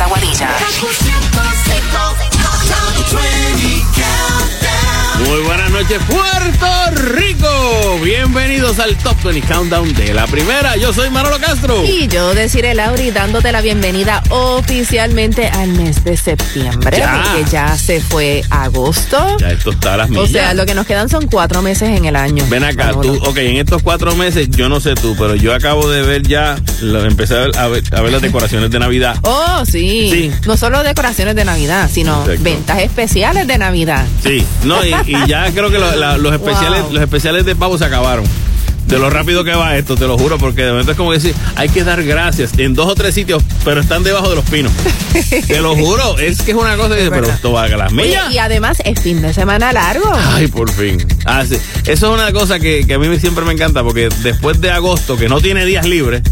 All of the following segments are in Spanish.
Alex Aguadilla. Muy buenas noches, Puerto Rico. Bienvenidos al Top 20 Countdown de la primera. Yo soy Manolo Castro. Y yo, Desiree Lauri, dándote la bienvenida oficialmente al mes de septiembre. Ya. Porque ya se fue agosto. Ya esto está a las O millas. sea, lo que nos quedan son cuatro meses en el año. Ven acá, Manolo. tú, ok, en estos cuatro meses, yo no sé tú, pero yo acabo de ver ya, lo- empecé a ver, a ver- a ver las decoraciones de Navidad. Oh, sí. Sí. No solo decoraciones de Navidad, sino Exacto. ventas especiales de Navidad. Sí, no, y, y ya creo que lo- la- los especiales, Wow. los especiales de pavo se acabaron. De lo rápido que va esto, te lo juro, porque de momento es como decir, hay que dar gracias en dos o tres sitios, pero están debajo de los pinos. te lo juro, es que es una cosa que dice, pero esto va a las millas. y además es fin de semana largo. Ay, por fin. Ah, sí. Eso es una cosa que, que a mí siempre me encanta porque después de agosto, que no tiene días libres,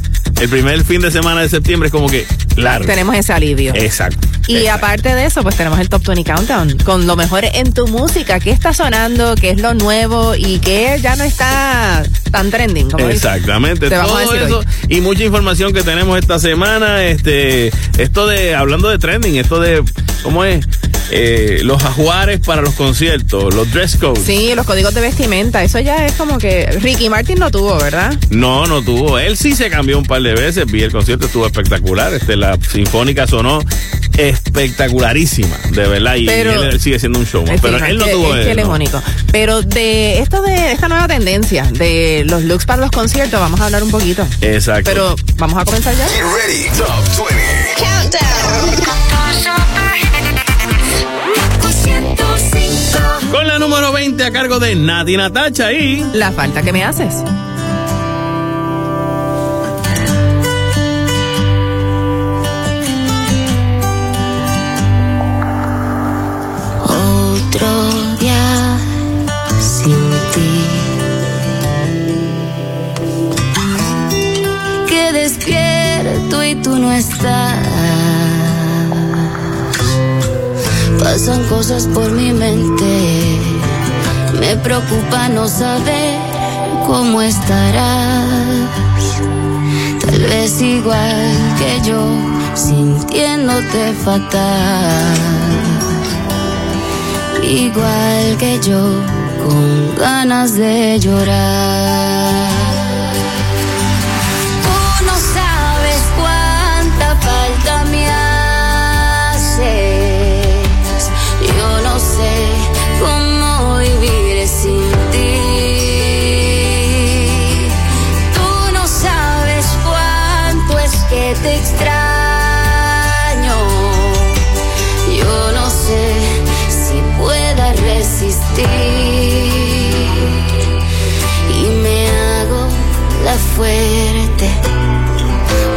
el primer fin de semana de septiembre es como que largo. Tenemos ese alivio. Exacto. Y exacto. aparte de eso, pues tenemos el Top 20 Countdown con lo mejor en tu música, qué está sonando, qué es lo nuevo y qué ya no está tan trending. Como. Exactamente, Te vamos a todo decir eso hoy. y mucha información que tenemos esta semana, este, esto de, hablando de trending, esto de, ¿cómo es? Eh, los ajuares para los conciertos, los dress codes. Sí, los códigos de vestimenta, eso ya es como que Ricky Martin no tuvo, ¿verdad? No, no tuvo. Él sí se cambió un par de veces. Vi el concierto, estuvo espectacular. Este, la sinfónica sonó espectacularísima, de verdad. Y Pero- él sigue siendo un show. Pero él no que- tuvo es que él es no. único. Pero de esto de esta nueva tendencia de los looks para los conciertos, vamos a hablar un poquito. Exacto. Pero vamos a comenzar ya. Get ready. Top 20. Con la número 20 a cargo de Nati Natacha y. La falta que me haces. Otro día sin ti. Que despierto y tú no estás. Pasan cosas por mi mente. Me preocupa no saber cómo estarás. Tal vez igual que yo, sintiéndote fatal. Igual que yo, con ganas de llorar.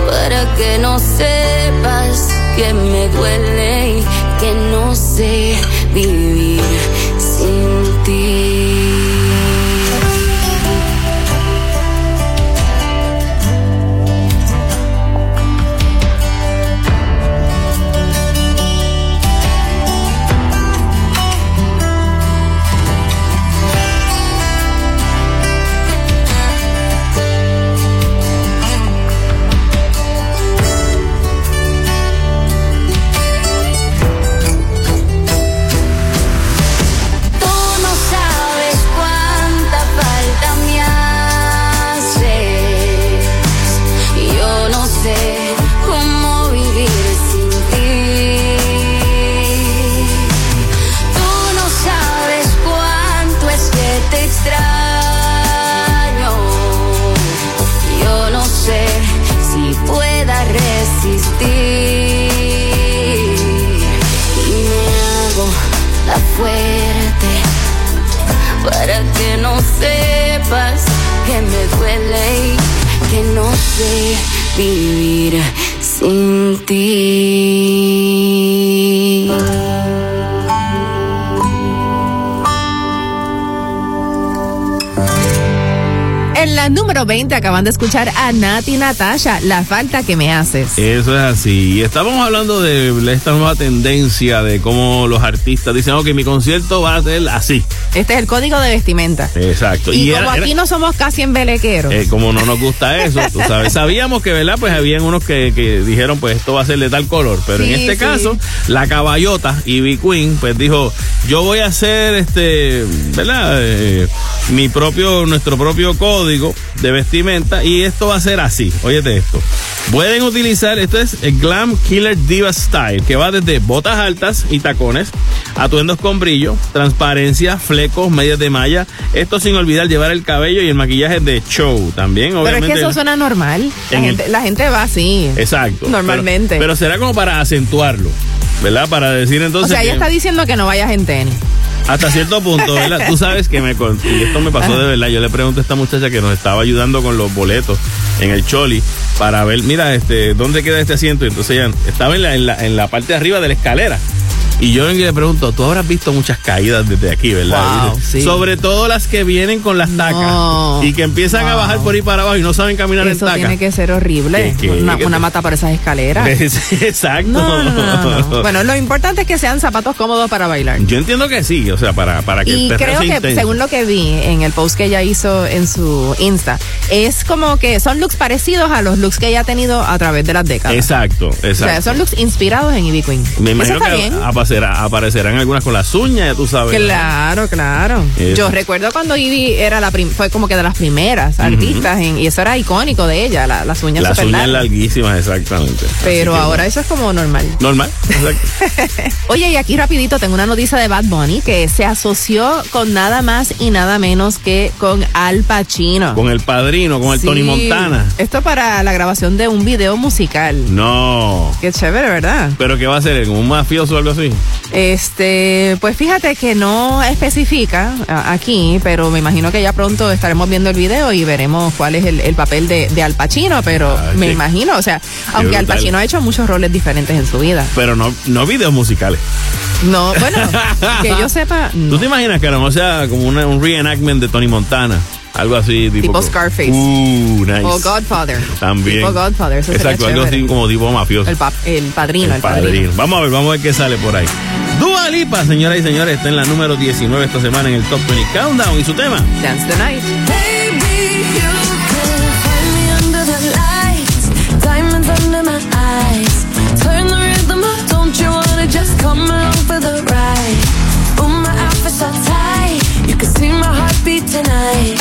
Para que no sepas que me duele y que no sé vivir número 20 acaban de escuchar a Nati Natasha, La falta que me haces. Eso es así. Y estábamos hablando de esta nueva tendencia de cómo los artistas dicen, ok, mi concierto va a ser así. Este es el código de vestimenta. Exacto. Y, como aquí no somos casi embelequeros. Eh, como no nos gusta eso, tú sabes. Sabíamos que, ¿verdad? Pues habían unos que, dijeron, pues esto va a ser de tal color. Pero en este caso, la caballota, Ivy Queen, pues dijo, yo voy a hacer este, ¿verdad? Eh, mi propio, nuestro propio código de vestimenta y esto va a ser así. Óyete esto. Pueden utilizar, esto es el Glam Killer Diva Style, que va desde botas altas y tacones, atuendos con brillo, transparencia, flecos, medias de malla. Esto sin olvidar llevar el cabello y el maquillaje de show también, obviamente. Pero es que eso suena normal. La, gente, va así. Exacto. Normalmente. Pero, será como para acentuarlo, ¿verdad? Para decir entonces. O sea, ella está diciendo que no vayas en tenis. Hasta cierto punto, ¿verdad? Tú sabes que me y esto me pasó de verdad. Yo le pregunto a esta muchacha que nos estaba ayudando con los boletos en el Choli para ver, mira, este, ¿dónde queda este asiento? Y entonces ella estaba en la, en la, en la parte de arriba de la escalera. Y yo le pregunto, tú habrás visto muchas caídas desde aquí, ¿verdad? Sobre todo las que vienen con las tacas y que empiezan a bajar por ahí para abajo y no saben caminar en tacas. Eso tiene que ser horrible. una, mata para esas escaleras. Exacto. bueno, lo importante es que sean zapatos cómodos para bailar. Yo entiendo que sí, o sea, para, para que Y creo que según lo que vi en el post que ella hizo en su Insta, es como que son looks parecidos a los looks que ella ha tenido a través de las décadas. Exacto, exacto. O sea, son looks inspirados en Ivy Queen. Me imagino que aparecerán algunas con las uñas, ya tú sabes. Claro, claro. Yo recuerdo cuando Ivy era la fue como que de las primeras artistas y eso era icónico de ella, las uñas Las uñas larguísimas, exactamente. Pero ahora eso es como normal. Normal, exacto. Oye, y aquí rapidito tengo una noticia de Bad Bunny que se asoció con nada más y nada menos que con Al Pacino. Con el padrino, con el Tony Montana. Esto para la grabación de un video musical. No. Qué chévere, ¿verdad? ¿Pero qué va a ser? ¿Un mafioso o algo así? Este, pues fíjate que no especifica aquí, pero me imagino que ya pronto estaremos viendo el video y veremos cuál es el, papel de, Al Pacino, pero ah, me imagino, o sea, aunque Al Pacino ha hecho muchos roles diferentes en su vida. Pero no, no videos musicales. No, bueno, que yo sepa. ¿Tú te imaginas que no sea como un reenactment de Tony Montana? Algo así tipo, tipo Scarface. Uh, nice. O Godfather. También. Tipo Godfather. Eso Exacto, algo así como tipo mafioso. El, el padrino, el, padrino. Vamos a ver, vamos a ver qué sale por ahí. Dua Lipa, señoras y señores, está en la número 19 esta semana en el Top 20 Countdown y su tema. Dance the Night. Baby, you can find me under the lights, diamonds under my eyes. Turn the rhythm up, don't you wanna just come along for the ride? Oh, my outfit's so tight, you can see my heartbeat tonight.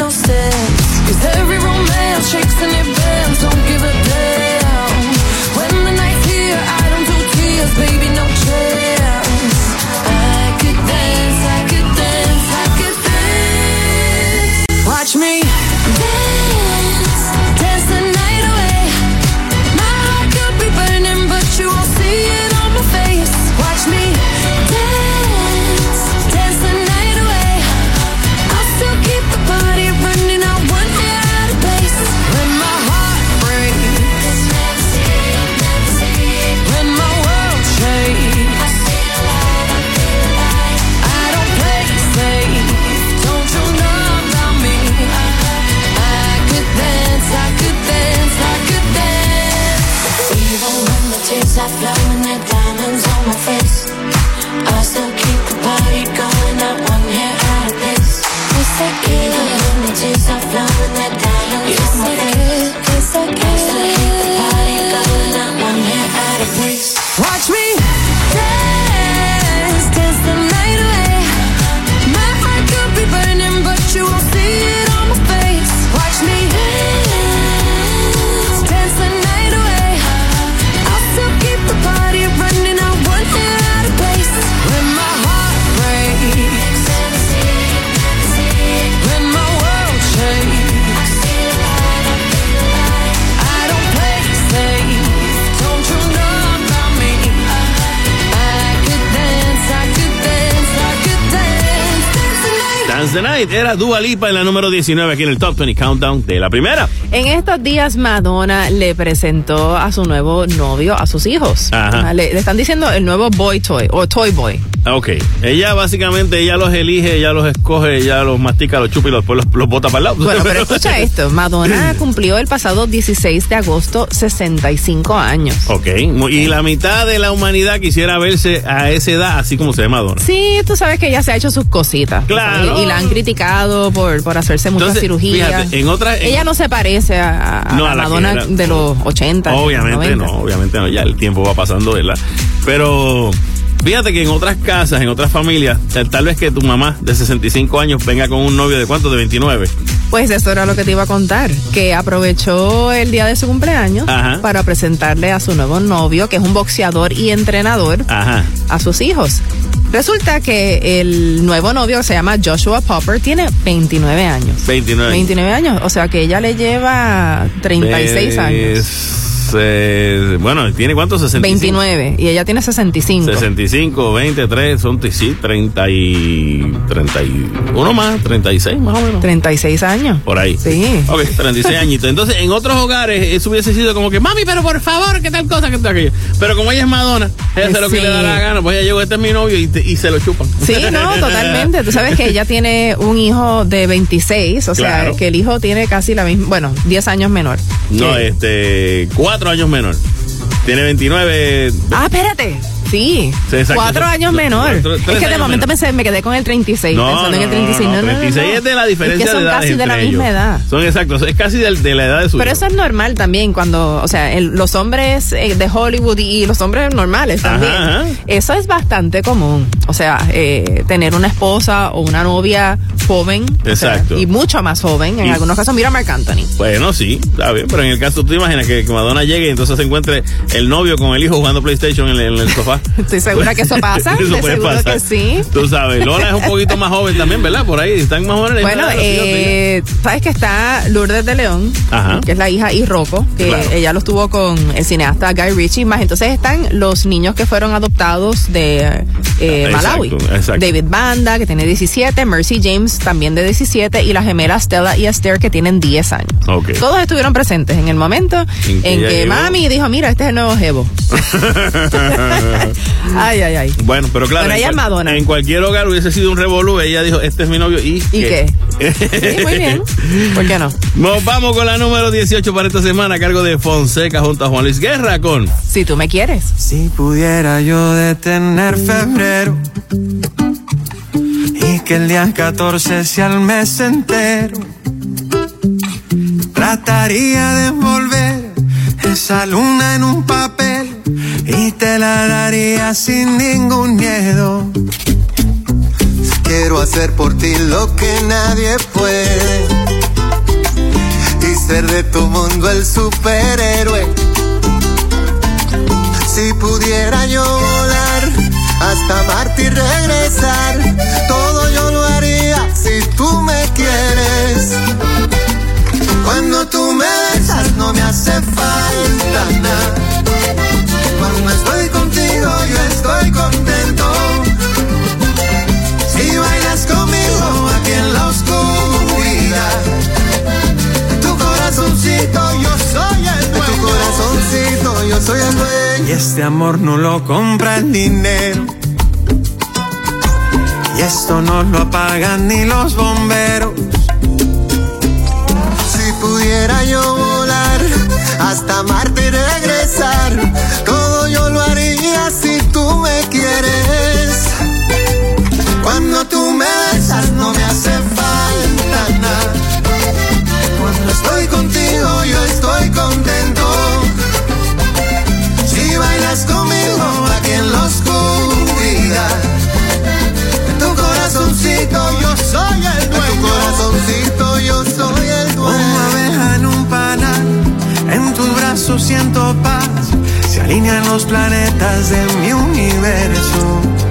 no steps. Cause every romance shakes and it bends. Don't give a damn. When the night's here, I don't do tears, baby, no the Night. Era Dua Lipa en la número 19 aquí en el Top 20 Countdown de la primera. En estos días Madonna le presentó a su nuevo novio a sus hijos. Ajá. Le, le están diciendo el nuevo boy toy o toy boy. Ok, ella básicamente, ella los elige, ella los escoge, ella los mastica, los chupa y los, los, los bota para el lado. Bueno, pero escucha esto. Madonna cumplió el pasado 16 de agosto 65 años. Ok, y la mitad de la humanidad quisiera verse a esa edad así como se ve Madonna. Sí, tú sabes que ella se ha hecho sus cositas. Claro. Y, y la han criticado por, por hacerse muchas Entonces, cirugías. fíjate, en otras- en- ella no se parece a, a No, la a la que Madonna de los 80. Obviamente 90. no, obviamente no, ya el tiempo va pasando, ¿verdad? Pero fíjate que en otras casas, en otras familias, tal, vez que tu mamá de 65 años venga con un novio de cuánto, de 29. Pues eso era lo que te iba a contar, que aprovechó el día de su cumpleaños Ajá. para presentarle a su nuevo novio, que es un boxeador y entrenador, Ajá. a sus hijos. Resulta que el nuevo novio se llama Joshua Popper, tiene 29 años. 29. 29 años, o sea que ella le lleva 36 años. Eh, bueno, ¿tiene cuánto? 65. 29 y ella tiene 65. 65, 23, son sí, 30 y 31 más, 36 más o menos. 36 años. Por ahí. Sí. Ok, 36 añitos. Entonces, en otros hogares, eso hubiese sido como que, mami, pero por favor, que tal cosa, que tal aquello. Pero como ella es Madonna, ella hace lo que Sí. le da la gana, pues ella llegó, este es mi novio y, te- y se lo chupan. Sí, no, totalmente. Tú sabes que ella tiene un hijo de 26, o sea, que el hijo tiene casi la misma, bueno, 10 años menor. No, Que- este, cuatro años menor. Tiene 29. Ah, espérate. Sí, Sí, exacto. cuatro años menor. es que de momento pensé, me quedé con el 36, No, pensando en el no, 36. no, No, no, no, 36 no. es de la diferencia es que son de casi de la misma edad. Son exactos, es casi de, la edad de su Pero hijo. eso es normal también cuando, o sea, el- los hombres eh, de Hollywood y los hombres normales también. Ajá, ajá. Eso es bastante común. O sea, eh, tener una esposa o una novia joven. o sea, Exacto. y mucho más joven. En Y- algunos casos, mira a Marc Anthony. Bueno, sí, está bien, pero en el caso, tú te imaginas que, que Madonna llegue y entonces se encuentre el novio con el hijo jugando PlayStation en el sofá. Estoy segura que eso pasa, eso de puede seguro pasar. que sí. Tú sabes, Lola es un poquito más joven también, ¿verdad? Por ahí, están más jóvenes. Bueno, eh, sabes que está Lourdes de León, Ajá. que es la hija y Rocco, que Claro. ella los tuvo con el cineasta Guy Ritchie, más entonces están los niños que fueron adoptados de eh, Exacto, Malawi. exacto. David Banda, que tiene 17, Mercy James también de 17, y las gemelas Stella y Esther, que tienen 10 años. Ok. Todos estuvieron presentes en el momento En en que mami dijo, mira, este es el nuevo Jevo. ay, ay, ay. Bueno, pero claro. En ella Madonna. En cualquier hogar hubiese sido un revolú. Ella dijo, este es mi novio y. ¿Y qué? Sí, muy bien. ¿Por qué no? Nos vamos con la número 18 para esta semana a cargo de Fonseca junto a Juan Luis Guerra con. Si tú me quieres. Si pudiera yo detener febrero y que el día 14 sea el mes entero, trataría de envolver esa luna en un papel y te la daría sin ningún miedo. Quiero hacer por ti lo que nadie puede y ser de tu mundo el superhéroe. Si pudiera yo volar hasta Marte y regresar, todo yo lo haría si tú me quieres. Cuando tú me besas no me hace falta nada. Estoy contigo yo estoy contento. Si bailas conmigo aquí en la oscuridad, tu corazoncito yo soy el dueño. Tu corazoncito yo soy el dueño. Y este amor no lo compra el dinero. Y esto no lo apagan ni los bomberos. Si pudiera yo volar hasta Marte y regresar, tú me besas no me hace falta nada. Cuando estoy contigo yo estoy contento. Si bailas conmigo aquí en la oscuridad, tu corazoncito yo soy el dueño. Tu corazoncito yo soy el Como dueño. abeja en un panal, en tus brazos siento paz. Se alinean los planetas de mi universo.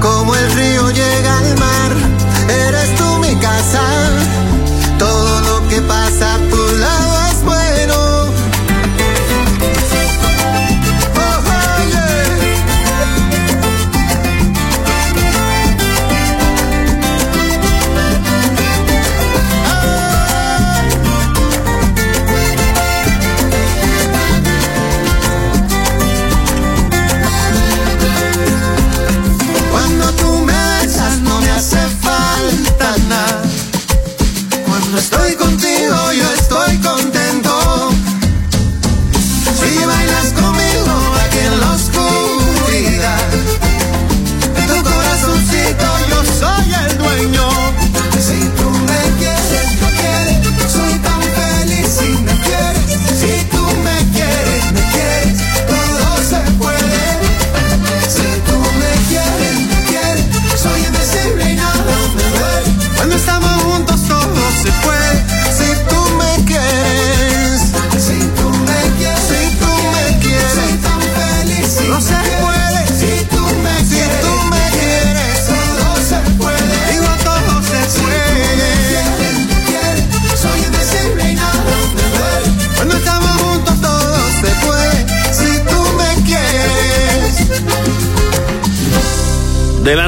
Como el río llega al mar, eres tú mi casa. Todo lo que pasa a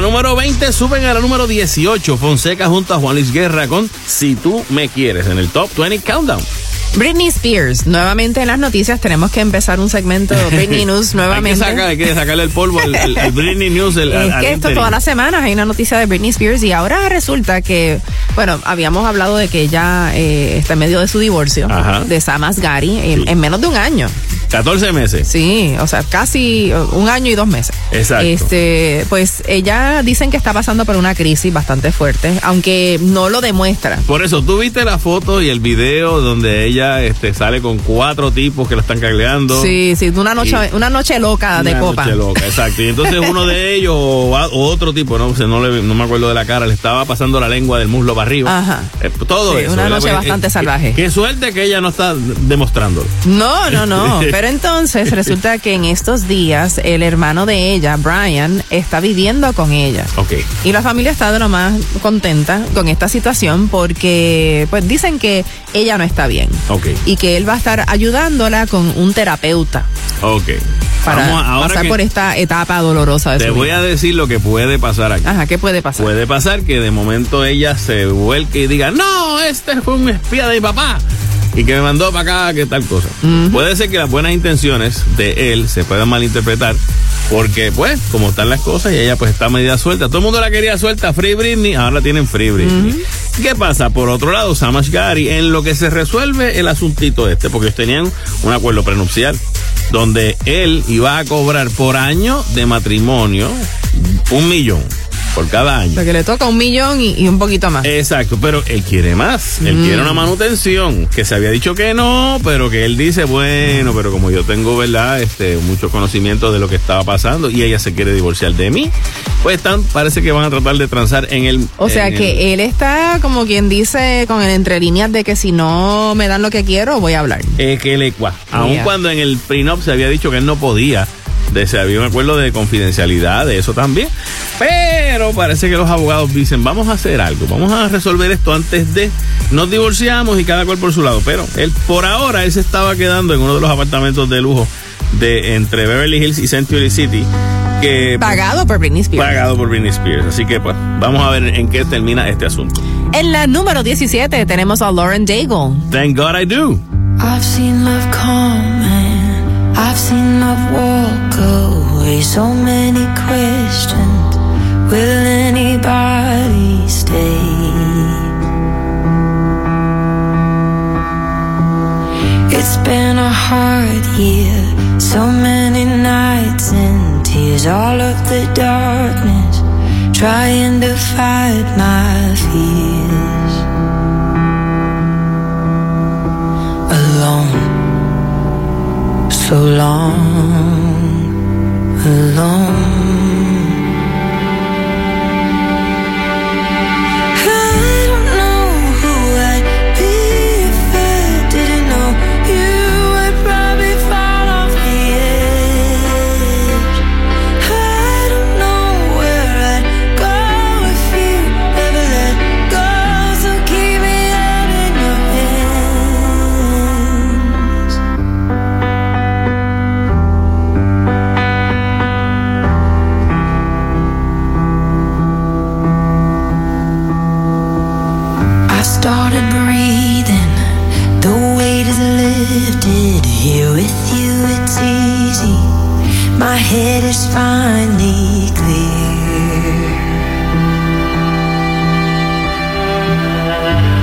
número 20 suben a la número 18. Fonseca junto a Juan Luis Guerra con Si tú me quieres en el Top 20 Countdown. Britney Spears, nuevamente en las noticias tenemos que empezar un segmento Britney News nuevamente. hay, que sacarle el polvo al, Britney News. El, es que esto todas las semanas hay una noticia de Britney Spears y ahora resulta que, bueno, habíamos hablado de que ella eh, está en medio de su divorcio de Sam Asghari en, menos de un año. 14 meses. Sí, o sea, casi un año y dos meses. Exacto. Este, pues ella dicen que está pasando por una crisis bastante fuerte, aunque no lo demuestra. Por eso, tú viste la foto y el video donde ella este, sale con cuatro tipos que la están cagleando. Sí, sí, una noche, una noche loca de copa. Noche loca, exacto. Y entonces uno de ellos, o, otro tipo, no, no, no me acuerdo de la cara, le estaba pasando la lengua del muslo para arriba. Ajá. Eh, todo eso. Una noche bastante salvaje. Qué, suerte que ella no está demostrándolo. No, no, no. Pero entonces resulta que en estos días el hermano de ella, Brian, está viviendo con ella. Ok. Y la familia está de lo más contenta con esta situación porque pues dicen que ella no está bien. Y que él va a estar ayudándola con un terapeuta. Ok. Para pasar por esta etapa dolorosa de Te voy a decir lo que puede pasar aquí. Ajá, ¿qué puede pasar? Puede pasar que de momento ella se vuelque y diga, no, este fue un espía de mi papá y que me mandó para acá, que tal cosa. Puede ser que las buenas intenciones de él se puedan malinterpretar porque, pues, como están las cosas y ella pues está media suelta. Todo el mundo la quería suelta, Free Britney, ahora la tienen Free Britney. ¿Qué pasa? Por otro lado, Samash Gary, en lo que se resuelve el asuntito este, porque ellos tenían un acuerdo prenupcial, donde él iba a cobrar por año de matrimonio un millón por cada año. Porque le toca un millón y, un poquito más. Exacto, pero él quiere más. Él quiere una mm. manutención, que se había dicho que no, pero que él dice, bueno, pero como yo tengo, ¿verdad? Este, mucho conocimiento de lo que estaba pasando y ella se quiere divorciar de mí, pues están, parece que van a tratar de transar en el... O sea que él está, como quien dice, con el entre líneas de que si no me dan lo que quiero, voy a hablar. Es que le Aun cuando en el prenup se había dicho que él no podía de, se había un acuerdo de confidencialidad de eso también. Pero parece que los abogados dicen, vamos a hacer algo, vamos a resolver esto antes de nos divorciamos y cada cual por su lado. Pero él, por ahora, él se estaba quedando en uno de los apartamentos de lujo de entre Beverly Hills y Century City. Que, pagado por Britney Spears. Pagado por Britney Spears. Así que pues vamos a ver en qué termina este asunto. En la número 17 tenemos a Lauren Daigle. Thank God I do. I've seen love come I've seen love walk away. So many questions. Will anybody stay? It's been a hard year. So many nights and tears. All of the darkness. Trying to fight my fears. Alone so long alone head is finally clear.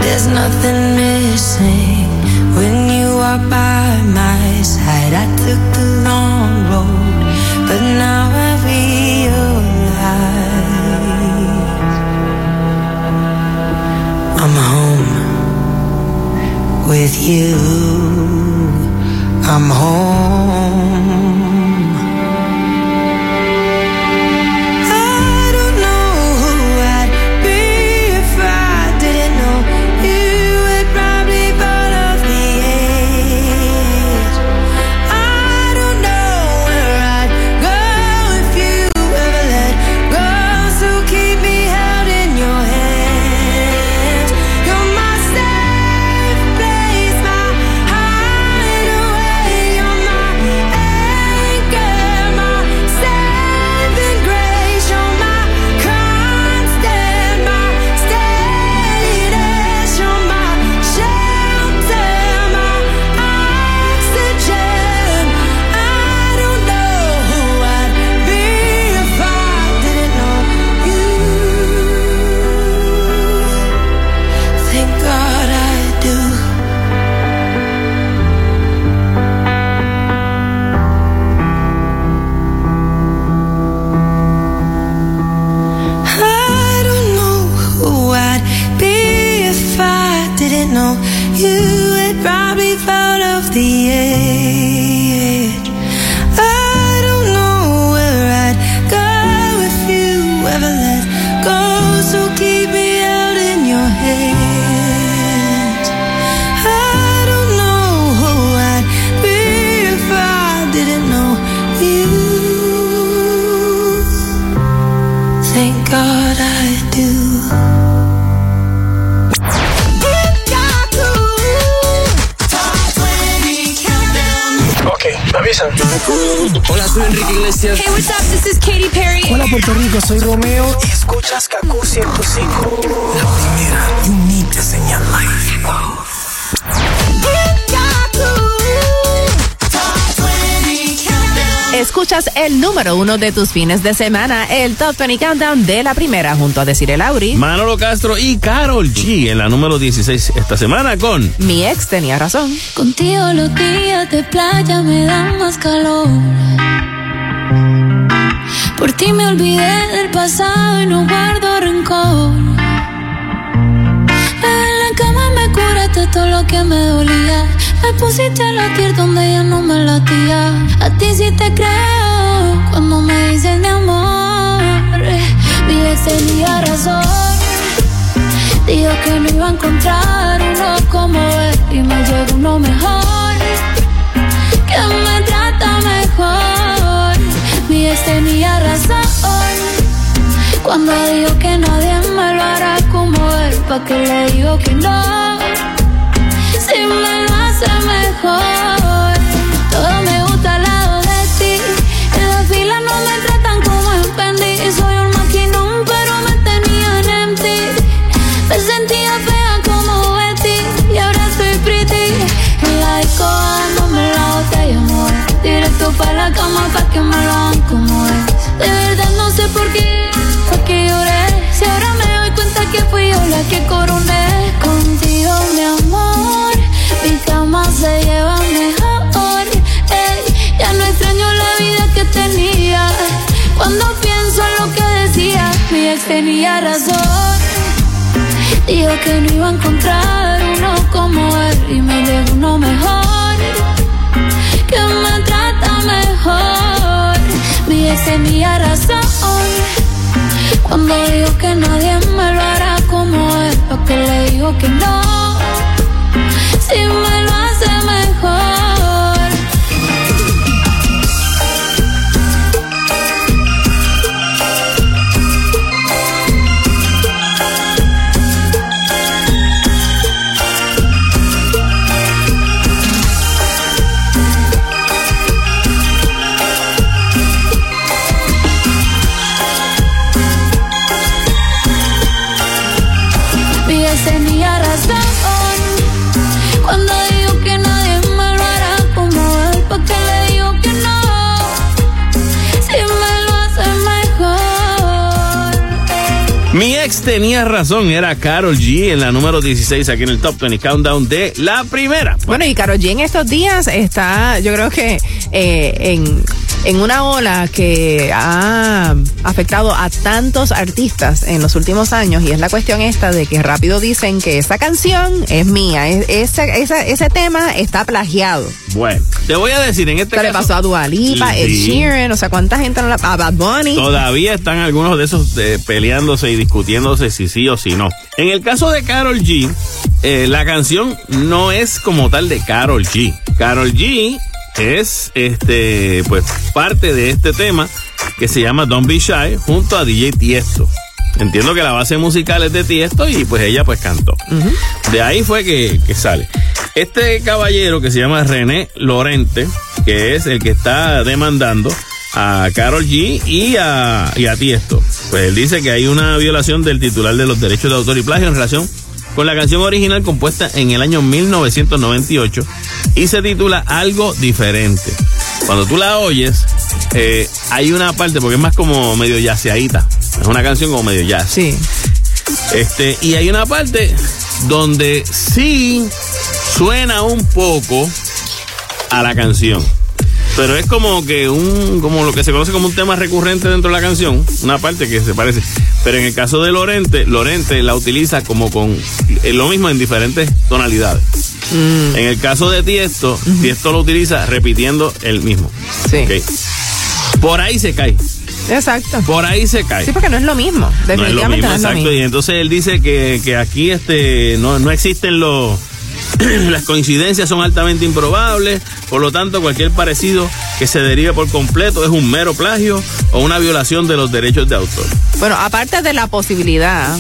There's nothing missing when you are by my side. I took the long road, but now I realize I'm home with you. I'm home. Puerto Rico, soy Romeo. Y escuchas Kaku 105. La primera unique señal live. Escuchas el número uno de tus fines de semana, el Top 20 Countdown de la primera, junto a Decir el Auri. Manolo Castro y Carol G en la número 16 esta semana con Mi ex tenía razón. Contigo los días de playa me dan más calor. Por ti me olvidé del pasado y no guardo rencor. En la cama me curaste todo lo que me dolía. Me pusiste a latir donde ya no me latía. A ti sí te creo cuando me dices mi amor. Mi ex tenía razón. Dijo que no iba a encontrar uno como él y me llegó uno mejor. Que me mejor. Tenía razón. Cuando dijo que nadie me lo hará como él, pa' que le digo que no. Tenía razón. Dijo que no iba a encontrar uno como él y me llegó uno mejor. Que me trata mejor. Mi ex tenía razón. Cuando dijo que nadie me lo hará como él, porque le digo que no. Si me Mi ex tenía razón, era Carol G en la número 16 aquí en el Top 20 Countdown de la primera. Bueno, y Karol G en estos días está, yo creo que eh, en, en una ola que ha afectado a tantos artistas en los últimos años y es la cuestión esta de que rápido dicen que esa canción es mía, es- ese, ese, ese tema está plagiado. Bueno, te voy a decir en este Esto le caso- pasó a Dua Lipa, Ed Sí. Sheeran, o sea, cuánta gente no la... A Bad Bunny. Todavía están algunos de esos eh, peleándose y discutiéndose si sí o si no. En el caso de Carol G, eh, la canción no es como tal de Carol G. Carol G es este pues parte de este tema que se llama Don't Be Shy junto a DJ Tiesto. Entiendo que la base musical es de Tiesto y pues ella pues cantó. De ahí fue que, que sale. Este caballero que se llama René Lorente, que es el que está demandando a Carol G y a, y a Tiesto. Pues él dice que hay una violación del titular de los derechos de autor y plagio en relación con la canción original compuesta en el año 1998 y se titula Algo Diferente. Cuando tú la oyes, eh, hay una parte, porque es más como medio yaceadita, es una canción como medio jazz. Sí. Este, y hay una parte donde sí suena un poco a la canción. Pero es como que un, como lo que se conoce como un tema recurrente dentro de la canción, una parte que se parece. Pero en el caso de Lorente, Lorente la utiliza como con eh, lo mismo en diferentes tonalidades. Mm. En el caso de Tiesto, Tiesto lo utiliza repitiendo el mismo. Sí. Por ahí se cae. Exacto. Por ahí se cae. Sí, porque no es lo mismo. no es lo Definitivamente mismo, no es lo exacto. mismo. Y entonces él dice que, que aquí este no, no existen los las coincidencias son altamente improbables, por lo tanto cualquier parecido que se derive por completo es un mero plagio o una violación de los derechos de autor. Bueno, aparte de la posibilidad,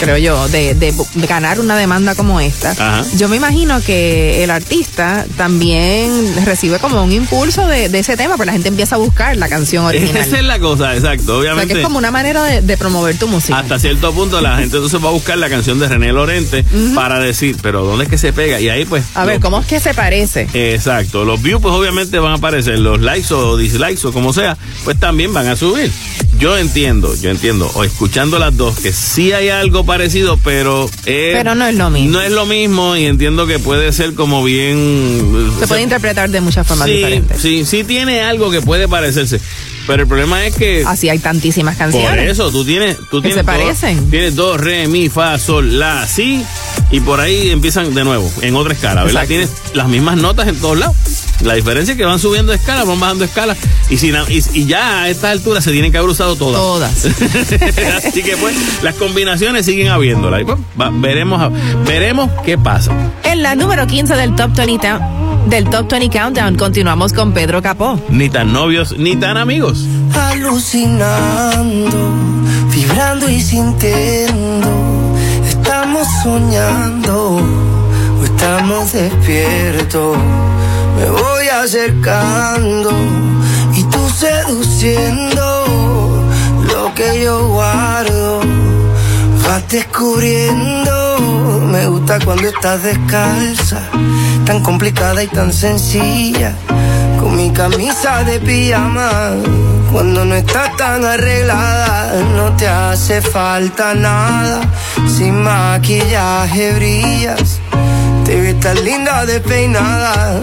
creo yo, de, de ganar una demanda como esta, Ajá. yo me imagino que el artista también recibe como un impulso de, de ese tema, porque la gente empieza a buscar la canción original. Esa es la cosa, exacto. o sea, Obviamente. que es como una manera de, de promover tu música. Hasta cierto punto la gente entonces va a buscar la canción de René Lorente para decir, pero ¿dónde es que se pega? Y ahí pues... a ver, ¿cómo es que se parece? Exacto, los views pues obviamente van a aparecer, los likes o dislikes o como sea, pues también van a subir. Yo entiendo, yo entiendo, o escuchando las dos, que sí hay algo parecido, pero... eh, Pero no es lo mismo. No es lo mismo y entiendo que puede ser como bien... Se puede interpretar de muchas formas sí, diferentes. sí, sí tiene algo que puede parecerse, pero el problema es que... Así hay tantísimas canciones. Por eso, tú tienes, tú Que tienes se dos- parecen. tienes dos, re, mi, fa, sol, la, si, y por ahí empiezan de nuevo, en otra escala, ¿verdad? Exacto. Tienes las mismas notas en todos lados. La diferencia es que van subiendo de escala, van bajando de escala, y, y, y ya a esta altura se tienen que haber usado todas. Todas. Así que pues, las combinaciones siguen habiéndolas. Y, pues, va- veremos, veremos qué pasa. En la número 15 del Top 20, Count- del Top 20 Countdown continuamos con Pedro Capó. Ni tan novios, ni tan amigos. alucinando, vibrando y sintiendo. Estamos soñando o estamos despiertos. Me voy acercando y tú seduciendo lo que yo guardo. Vas descubriendo, me gusta cuando estás descalza, tan complicada y tan sencilla, con mi camisa de pijama. Cuando no estás tan arreglada, no te hace falta nada, sin maquillaje brillas. Te ves tan linda despeinada,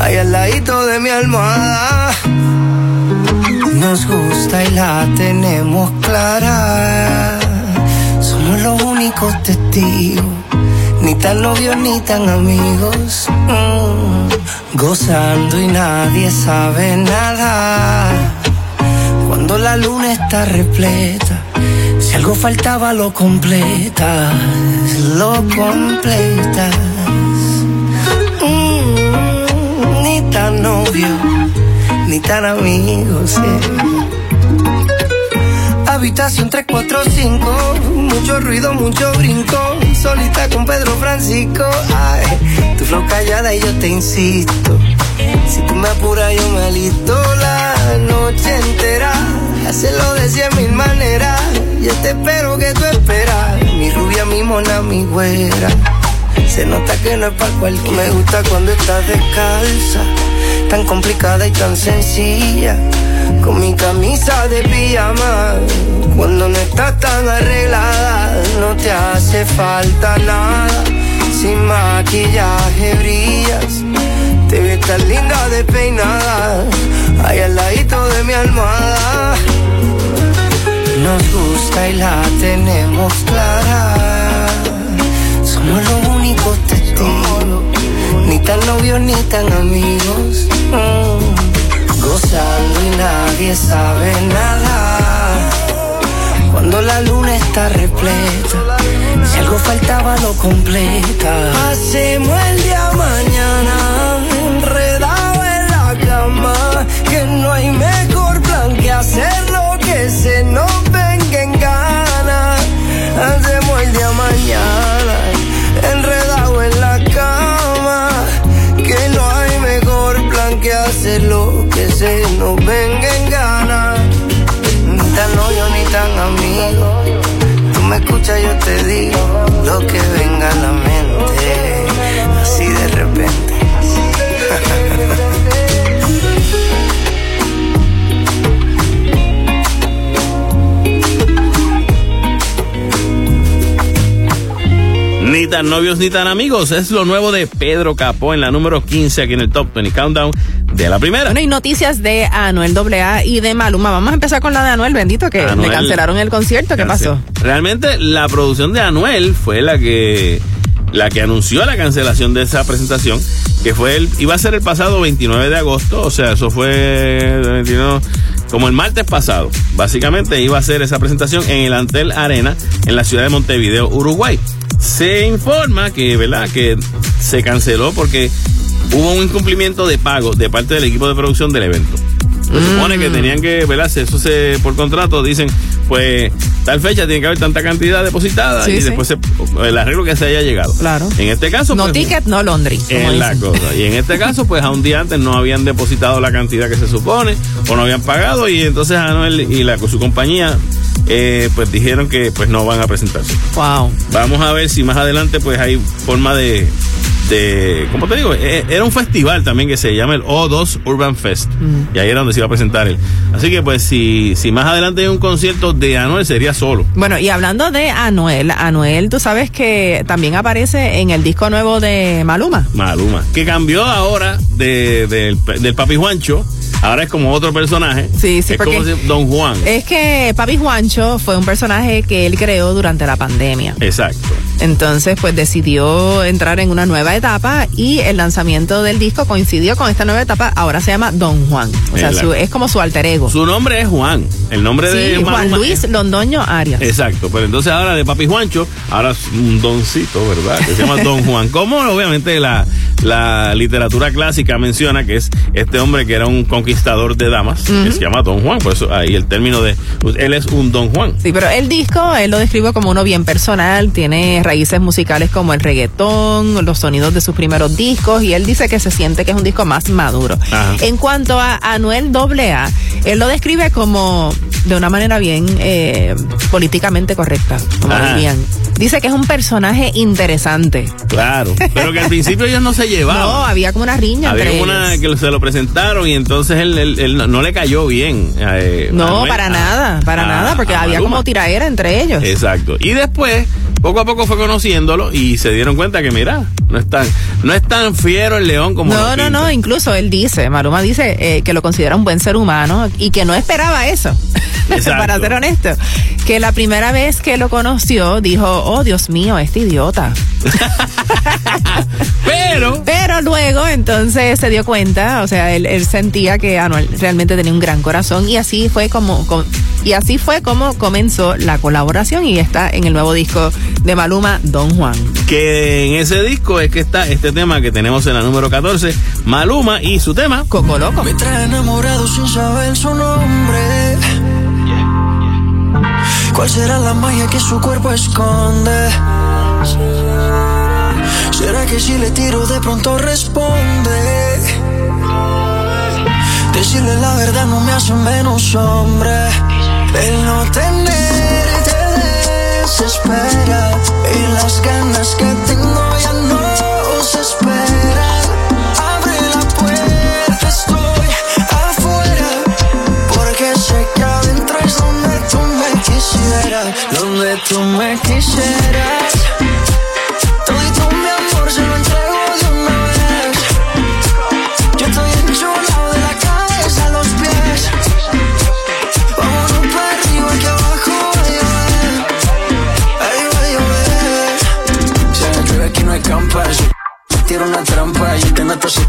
ahí al ladito de mi almohada. Nos gusta y la tenemos clara. Somos los únicos testigos, ni tan novios ni tan amigos. Mm, Gozando y nadie sabe nada. Cuando la luna está repleta, si algo faltaba lo completas, lo completas. Ni tan amigos. yeah. Habitación 345, mucho ruido, mucho brinco. Solita con Pedro Francisco. Ay, tu flow callada y yo te insisto. Si tú me apuras, yo me alisto la noche entera. Hacerlo de cien mil maneras. Yo te espero que tú esperas. Mi rubia, mi mona, mi güera. Se nota que no es para cualquiera. Me gusta cuando estás descalza, tan complicada y tan sencilla. Con mi camisa de pijama, cuando no estás tan arreglada, no te hace falta nada. Sin maquillaje brillas, te ves tan linda despeinada, ahí al ladito de mi almohada. Nos gusta y la tenemos clara. Somos ni tan novios ni tan amigos. Mm, Gozando y nadie sabe nada. Cuando la luna está repleta, si algo faltaba lo completa. Hacemos el día mañana, enredado en la cama, que no hay mejor plan que hacerlo que se nos venga en gana. Hacemos el día mañana, plan que hacerlo que se nos venga en gana. Ni tan novio ni tan amigo. Tú me escuchas, yo te digo lo que venga a la mente, así de repente. Ni tan novios ni tan amigos. Es lo nuevo de Pedro Capó en la número 15 aquí en el Top 20 Countdown de la primera. Bueno, y noticias de Anuel AA y de Maluma. Vamos a empezar con la de Anuel, bendito, que Anuel. le cancelaron el concierto. ¿Qué pasó? Realmente la producción de Anuel fue la que la que anunció la cancelación de esa presentación, que fue el, iba a ser el pasado 29 de agosto, o sea, eso fue 29, como el martes pasado. Básicamente iba a ser esa presentación en el Antel Arena, en la ciudad de Montevideo, Uruguay. Se informa que, ¿verdad? Que se canceló porque hubo un incumplimiento de pago de parte del equipo de producción del evento. Se supone que tenían que, ¿verdad? Eso se, por contrato dicen, pues tal fecha tiene que haber tanta cantidad depositada Sí, y sí. después se- el arreglo que se haya llegado. Claro. En este caso, No pues, ticket, no laundry. es la cosa. Y en este caso, pues a un día antes no habían depositado la cantidad que se supone o no habían pagado y entonces Anuel y la, su compañía eh, pues dijeron que pues no van a presentarse. Wow. Vamos a ver si más adelante pues hay forma de, de ¿cómo te digo? Eh, Era un festival también que se llama el O2 Urban Fest y ahí era donde se iba a presentar él. Así que pues si, si más adelante hay un concierto de Anuel sería solo. Bueno, y hablando de Anuel, Anuel, tú sabes que también aparece en el disco nuevo de Maluma. Maluma, que cambió ahora de, del, del Papi Juancho, ahora es como otro personaje. Sí, sí, es porque- como si- Don Juan. Es que Papi Juancho fue un personaje que él creó durante la pandemia. Exacto. Entonces, pues decidió entrar en una nueva etapa y el lanzamiento del disco coincidió con esta nueva etapa. Ahora se llama Don Juan. O sea, Es la- su- es como su alter ego. Su nombre es Juan. El nombre de Sí, Juan Maluma Luis es- Londoño Arias. Exacto, pero entonces ahora de Papi Juancho, ahora es un doncito, ¿verdad? Que se llama Don Juan. Como obviamente la, la literatura clásica menciona que es este hombre que era un conquistador de damas, que se llama Don Juan, por eso ahí el término de, pues, él es un Don Juan. Sí, pero el disco él lo describe como uno bien personal, tiene raíces musicales como el reggaetón, los sonidos de sus primeros discos y él dice que se siente que es un disco más maduro. Ajá. En cuanto a Anuel AA, él lo describe como de una manera bien eh, políticamente correcta, como dirían. Dice que es un personaje interesante. Claro, pero que al principio ellos no se llevaban. No, había como una riña Había entre como una ellos. que se lo presentaron y entonces él, él- él no, no le cayó bien. eh, No, Manuel para a- nada, para a- nada, porque había Maluma. como tiraera entre ellos. Exacto. Y después, poco a poco fue conociéndolo y se dieron cuenta que, mira, no es tan, no es tan fiero el león como No, no, no, incluso él dice, Maruma dice eh, que lo considera un buen ser humano y que no esperaba eso, para ser honesto. Que la primera vez que lo conoció dijo, oh Dios mío, este idiota. Pero, Pero luego entonces se dio cuenta, o sea, él, él sentía que Anuel realmente tenía un gran corazón y así fue como, com- y así fue como comenzó la colaboración y está en el nuevo disco de Maluma, Don Juan. que en ese disco es que está este tema que tenemos en la número 14, Maluma y su tema. Coco Loco. Me trae enamorado sin saber su nombre. ¿Cuál será la magia que su cuerpo esconde? ¿Será que si le tiro de pronto responde? Decirle la verdad no me hace menos hombre. El no tenerte desespera y las ganas que tengo Donde tú me quisieras.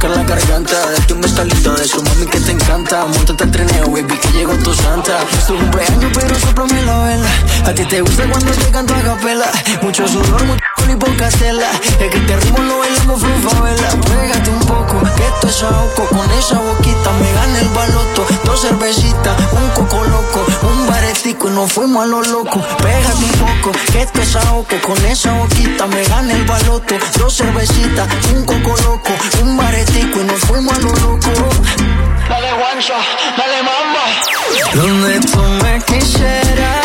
La garganta. Date un bestalito de su mami que te encanta. Montate al trineo, baby, que llegó tu santa. Es tu cumpleaños, pero soplame la vela. A ti te gusta cuando te canto a capela. Mucho sudor, mucho alcohol y poca tela. Es que te ritmo lo bailamos vela. Pégate un poco, que esto es ahogo. Con esa boquita me gana el baloto. Dos cervecitas, un coco loco, y nos fuimos a lo loco. Pégate un poco, que esto es ahogo. Con esa boquita me gana el baloto. Dos cervecitas, un coco loco, un baretico y nos fuimos a lo loco. Dale guancha, dale mamba. Donde tú me quisieras.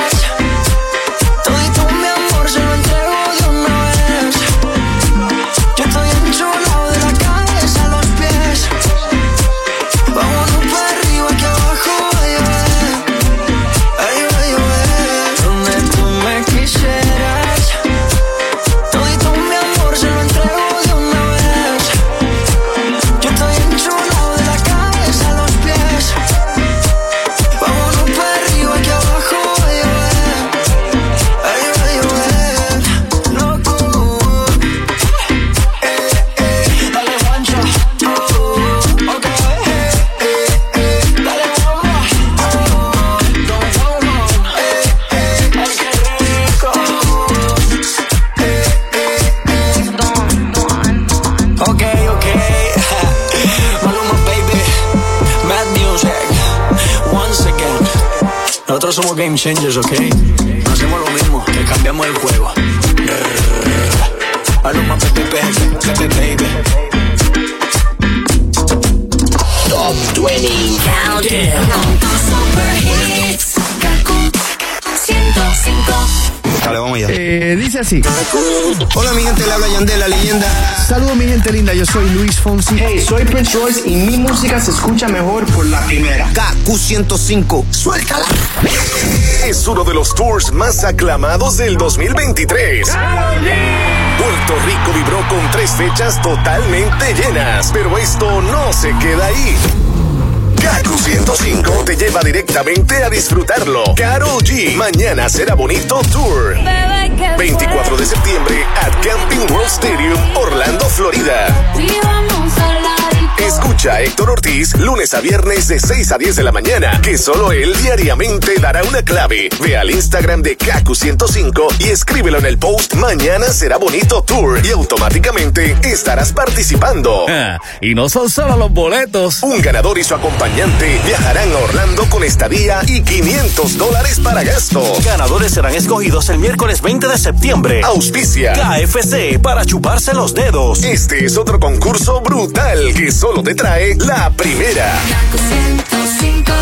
Nosotros somos game changers, ¿ok? No hacemos lo mismo, que cambiamos el juego. A lo más pepe, pepe, baby. Top 20 Countdown. Super Hits. Kaku 105. Dale, vamos allá. Eh, dice así. Hola, mi gente, le habla Yandel, la leyenda. Saludos mi gente linda, yo soy Luis Fonsi. Hey, soy Prince Royce y mi música se escucha mejor por la primera. KQ105. Suéltala. Es uno de los tours más aclamados del 2023. Puerto Rico vibró con tres fechas totalmente llenas, pero esto no se queda ahí. Kaku 105 te lleva directamente a disfrutarlo. Carol G. Mañana será bonito tour. 24 de septiembre at Camping World Stadium, Orlando, Florida. Escucha a Héctor Ortiz lunes a viernes de 6 a 10 de la mañana, que solo él diariamente dará una clave. Ve al Instagram de Kaku105 y escríbelo en el post Mañana será bonito tour y automáticamente estarás participando. y no son solo los boletos. Un ganador y su acompañante viajarán a Orlando con estadía y 500 dólares para gastos. Ganadores serán escogidos el miércoles 20 de septiembre. Auspicia KFC para chuparse los dedos. Este es otro concurso brutal que solo te trae la primera.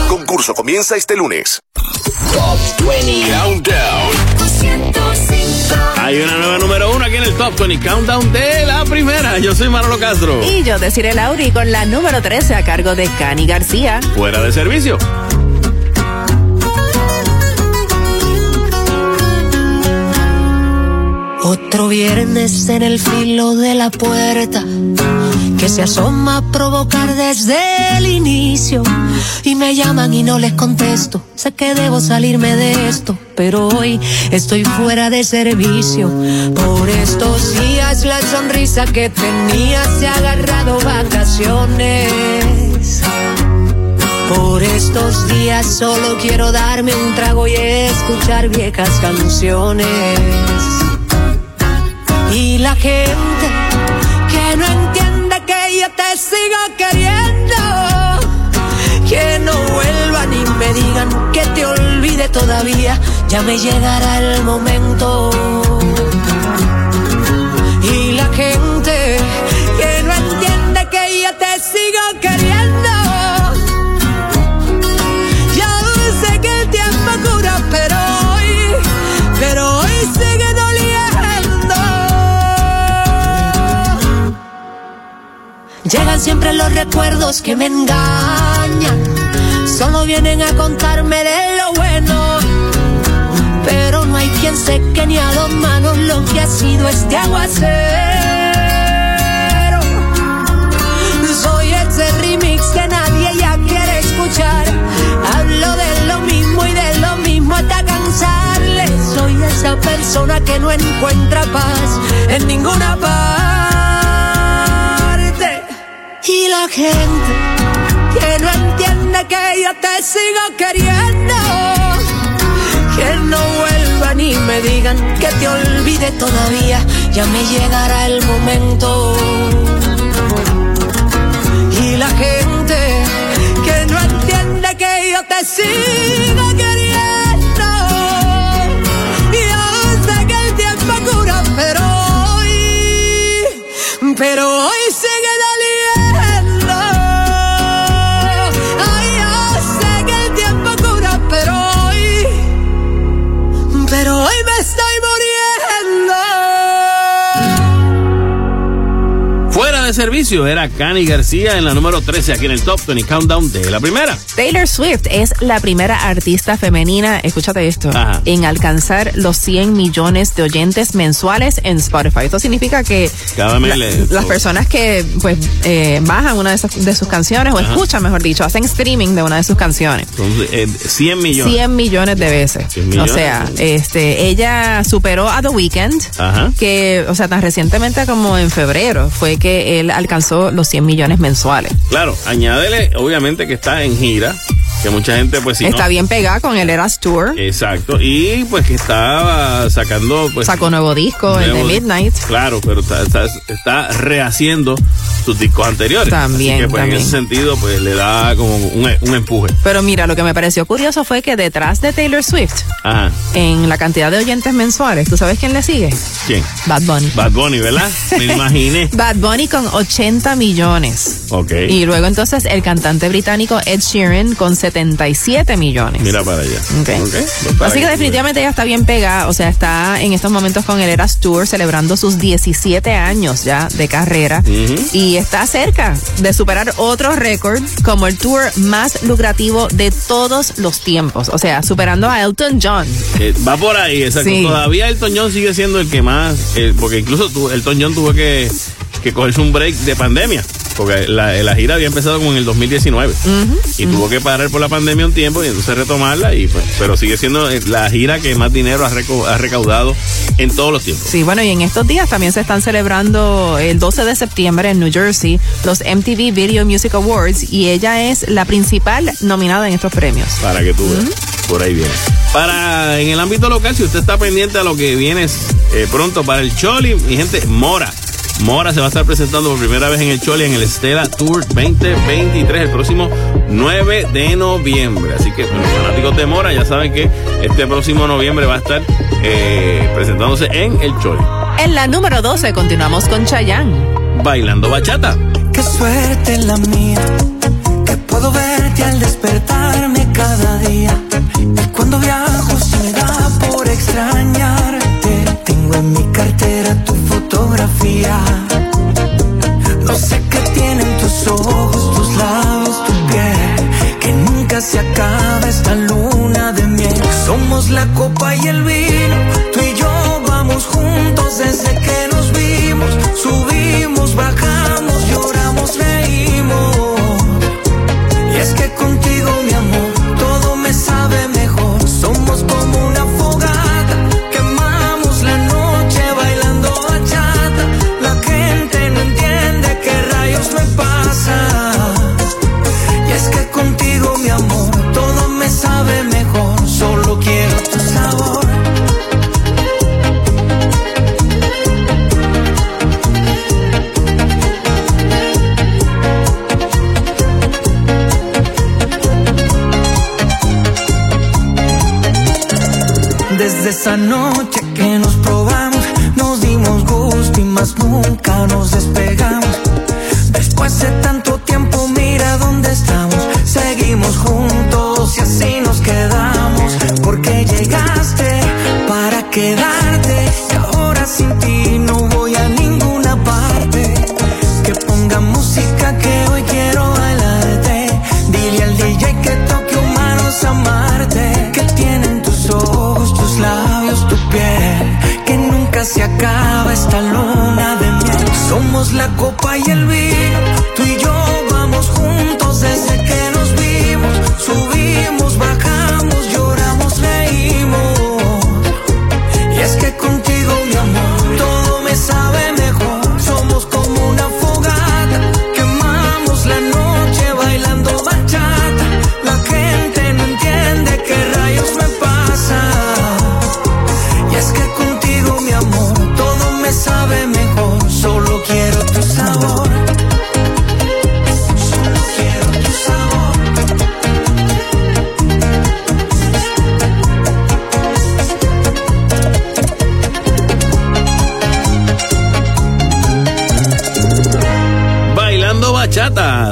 Concurso comienza este lunes. Top 20 Countdown. Hay una nueva número uno aquí en el Top 20 Countdown de la primera. Yo soy Manolo Castro. Y yo deciré Lauri con la número 13 a cargo de Cani García. Fuera de servicio. Otro viernes en el filo de la puerta que se asoma a provocar desde el inicio y me llaman y no les contesto. Sé que debo salirme de esto, pero hoy estoy fuera de servicio. Por estos días la sonrisa que tenía se ha agarrado vacaciones. Por estos días solo quiero darme un trago y escuchar viejas canciones. Y la gente que no entiende que yo te sigo queriendo. Que no vuelvan y me digan que te olvide todavía. Ya me llegará el momento. Y la gente Llegan siempre los recuerdos que me engañan. Solo vienen a contarme de lo bueno. Pero no hay quien seque ni a dos manos lo que ha sido este aguacero. Soy ese remix que nadie ya quiere escuchar. Hablo de lo mismo y de lo mismo hasta cansarle. Soy esa persona que no encuentra paz en ninguna parte. Gente que no entiende que yo te sigo queriendo. Que no vuelvan y me digan que te olvide todavía. Ya me llegará el momento. Y la gente que no entiende que yo te sigo queriendo. Yo sé que el tiempo cura, pero hoy, pero hoy de servicio era Cani García en la número 13 aquí en el Top 20 Countdown de la primera. Taylor Swift es la primera artista femenina, escúchate esto, Ajá. en alcanzar los 100 millones de oyentes mensuales en Spotify. Esto significa que Cada la- las personas que pues eh, bajan una de, esas- de sus canciones o Ajá. escuchan, mejor dicho, hacen streaming de una de sus canciones. Entonces, eh, 100 millones. 100 millones de veces. 100 millones. O sea, este, ella superó a The Weeknd, Ajá. que, o sea, tan recientemente como en febrero fue que él alcanzó los 100 millones mensuales. Claro, añádele, obviamente que está en gira que mucha gente pues si Está no- bien pegada con el Eras Tour. Exacto, y pues que estaba sacando pues Sacó nuevo disco, el de nuevo- Midnight. Claro, pero está, está, está rehaciendo sus discos anteriores. También, Así que pues también. en ese sentido pues le da como un, un empuje. Pero mira, lo que me pareció curioso fue que detrás de Taylor Swift, Ajá. en la cantidad de oyentes mensuales, ¿tú sabes quién le sigue? ¿Quién? Bad Bunny. Bad Bunny, ¿verdad? Me imaginé. Bad Bunny con 80 millones. Ok. Y luego entonces el cantante británico Ed Sheeran con 77 millones. Mira para allá. Ok. Ok, pues para Así que definitivamente ella está bien pegada, o sea, está en estos momentos con el Eras Tour celebrando sus 17 años ya de carrera y está cerca de superar otro récord como el tour más lucrativo de todos los tiempos, o sea, superando a Elton John. Eh, va por ahí, exacto. Sí. Todavía Elton John sigue siendo el que más, eh, porque incluso tu- Elton John tuvo que, que cogerse un break de pandemia, porque la, la gira había empezado como en el 2019 y tuvo que parar por la pandemia un tiempo y entonces retomarla, y pues, pero sigue siendo eh, la gira que más dinero ha, reco- ha recaudado en todos los tiempos. Sí, bueno, y en estos días también se están celebrando el 12 de septiembre en New Jersey los MTV Video Music Awards y ella es la principal nominada en estos premios. Para que tú veas. Por ahí viene. Para, en el ámbito local, si usted está pendiente a lo que viene eh, pronto para el Choli, mi gente, Mora. Mora se va a estar presentando por primera vez en el Choli en el Stella Tour 2023 el próximo 9 de noviembre. Así que los fanáticos de Mora ya saben que este próximo noviembre va a estar eh, presentándose en el Choli. En la número 12 continuamos con Chayanne. Bailando bachata. Qué suerte la mía, que puedo verte al despertarme cada día. Y cuando viajo se me da por extrañarte. Tengo en mi cartera tu fotografía. No sé qué tienen tus ojos, tus labios, tu piel. Que nunca se acaba esta luna de miel. Somos la copa y el vino. Tú y yo vamos juntos desde esa noche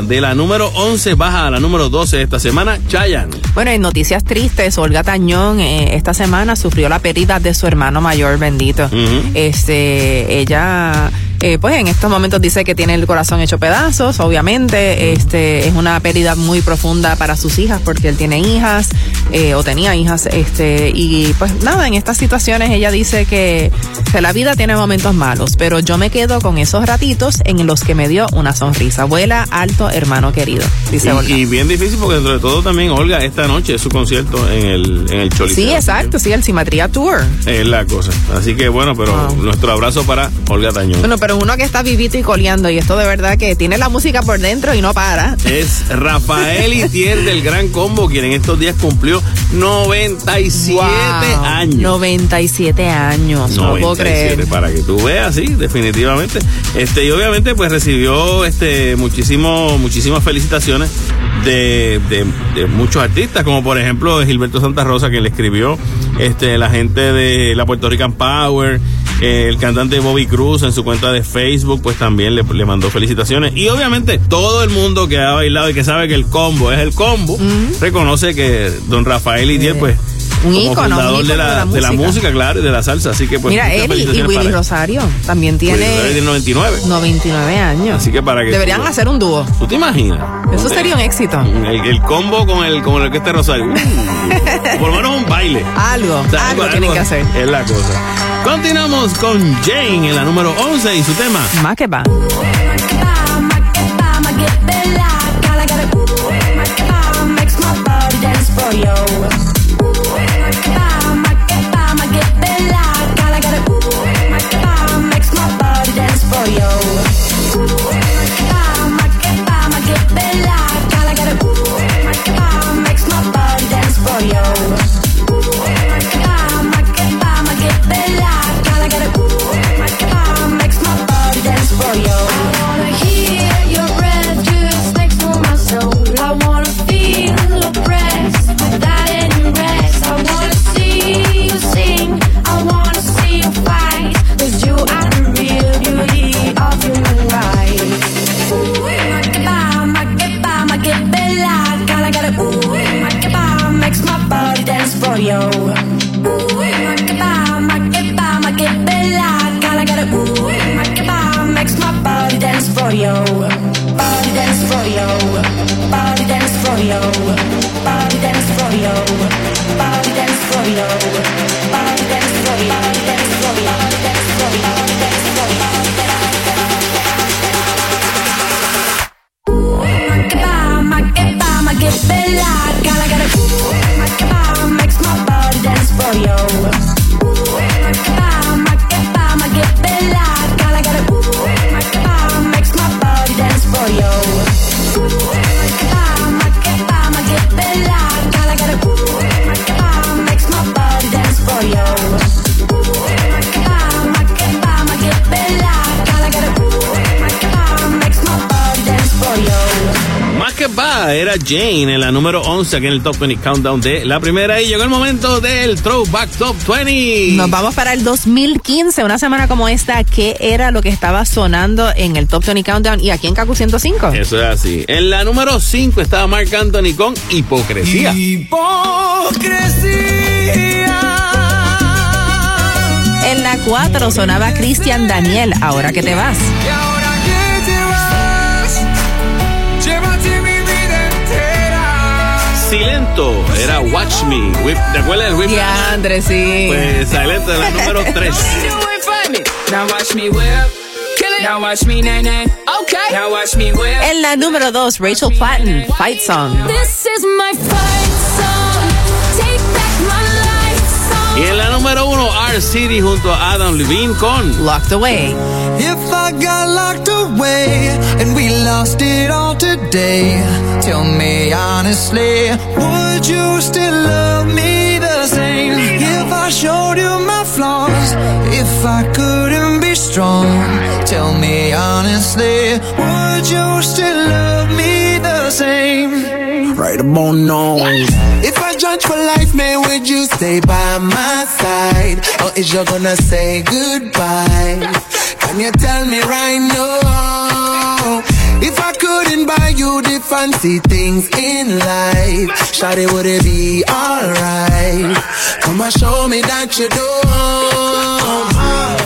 De la número 11 baja a la número 12 esta semana, Chayanne. Bueno, en noticias tristes, Olga Tañón eh, esta semana sufrió la pérdida de su hermano mayor, bendito. Este, ella, eh, pues en estos momentos dice que tiene el corazón hecho pedazos, obviamente. Este, es una pérdida muy profunda para sus hijas, porque él tiene hijas, eh, o tenía hijas, este, y pues nada, en estas situaciones ella dice que, que la vida tiene momentos malos, pero yo me quedo con esos ratitos en los que me dio una sonrisa. Vuela alto, hermano querido, dice Olga. Y, bien difícil porque dentro de todo también, Olga, esta noche es su concierto en el, en el Choliseo. Sí, exacto, sí, el Simetría Tour. Es la cosa. Así que bueno, pero nuestro abrazo para Olga Tañón. Bueno, pero pero uno que está vivito y coleando y esto de verdad que tiene la música por dentro y no para. Es Rafael Itier del Gran Combo, quien en estos días cumplió 97 Wow, años. 97 años, no puedo 97, creer. para que tú veas, sí, definitivamente. Este, y obviamente, pues recibió este muchísimo, muchísimas felicitaciones de, de- de muchos artistas, como por ejemplo Gilberto Santa Rosa, que le escribió, este, la gente de la Puerto Rican Power, eh, el cantante Bobby Cruz en su cuenta de Facebook, pues también le, le mandó felicitaciones. Y obviamente todo el mundo que ha bailado y que sabe que el combo es el combo, reconoce que don Rafael Itier, pues, Un como ícono, un fundador de, ícono la, de la música, claro, y de la salsa. Así que pues Mira, él y- Willy. Rosario también Willy tiene tiene 99. 99 años. Así que para que Deberían tú- hacer un dúo. ¿Tú te imaginas? Eso sería un éxito. El, el combo con el con el que este Rosario. Uh, por lo menos un baile. Algo, O sea, algo tienen que hacer. Es la cosa. Continuamos con Jane en la número 11 y su tema. Más que va. For yo. Jane en la número 11 aquí en el Top 20 Countdown de la primera. Y llegó el momento del Throwback Top 20. Nos vamos para el 2015, una semana como esta. ¿Qué era lo que estaba sonando en el Top 20 Countdown y aquí en Kaku 105? Eso es así. En la número 5 estaba Mark Anthony con Hipocresía. En la 4 sonaba Cristian Daniel, ahora que te vas. Era Watch Me. Whip- ¿Te acuerdas del Whip? Ya, Andrés, sí. Pues Silento en la número 3. Now watch me whip. Kill it. Now watch me nay nay. Okay. Now watch me whip. En la número 2, Rachel Platten, Fight Song. This is my fight song. Take back my life song. Y en la número 1, R City junto a Adam Levine con Locked Away. If I got locked away and lost it all today, tell me honestly, would you still love me the same? If I showed you my flaws, if I couldn't be strong, tell me honestly, would you still love me the same? Right about now. If I judge for life, man, would you stay by my side? Or is you gonna say goodbye? Can you tell me right now? If I couldn't buy you the fancy things in life, Shawty, would it be alright? Come and show me that you don't.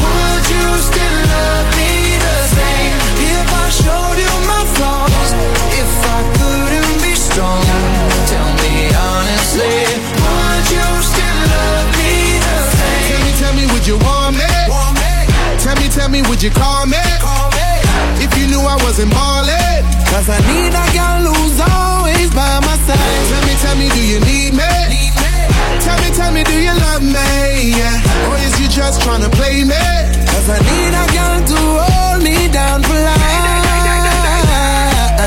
showed you my flaws, if I couldn't be strong, tell me honestly, would you still love me the same? Tell me, tell me, would you want me? Tell me, tell me, would you call me? If you knew I wasn't ballin'. Cause I need a girl who's always by my side. Tell me, tell me, do you need me? Need me. Tell me, tell me, do you love me? Yeah. Or is you just tryna play me? Cause I need a girl to hold me down for life.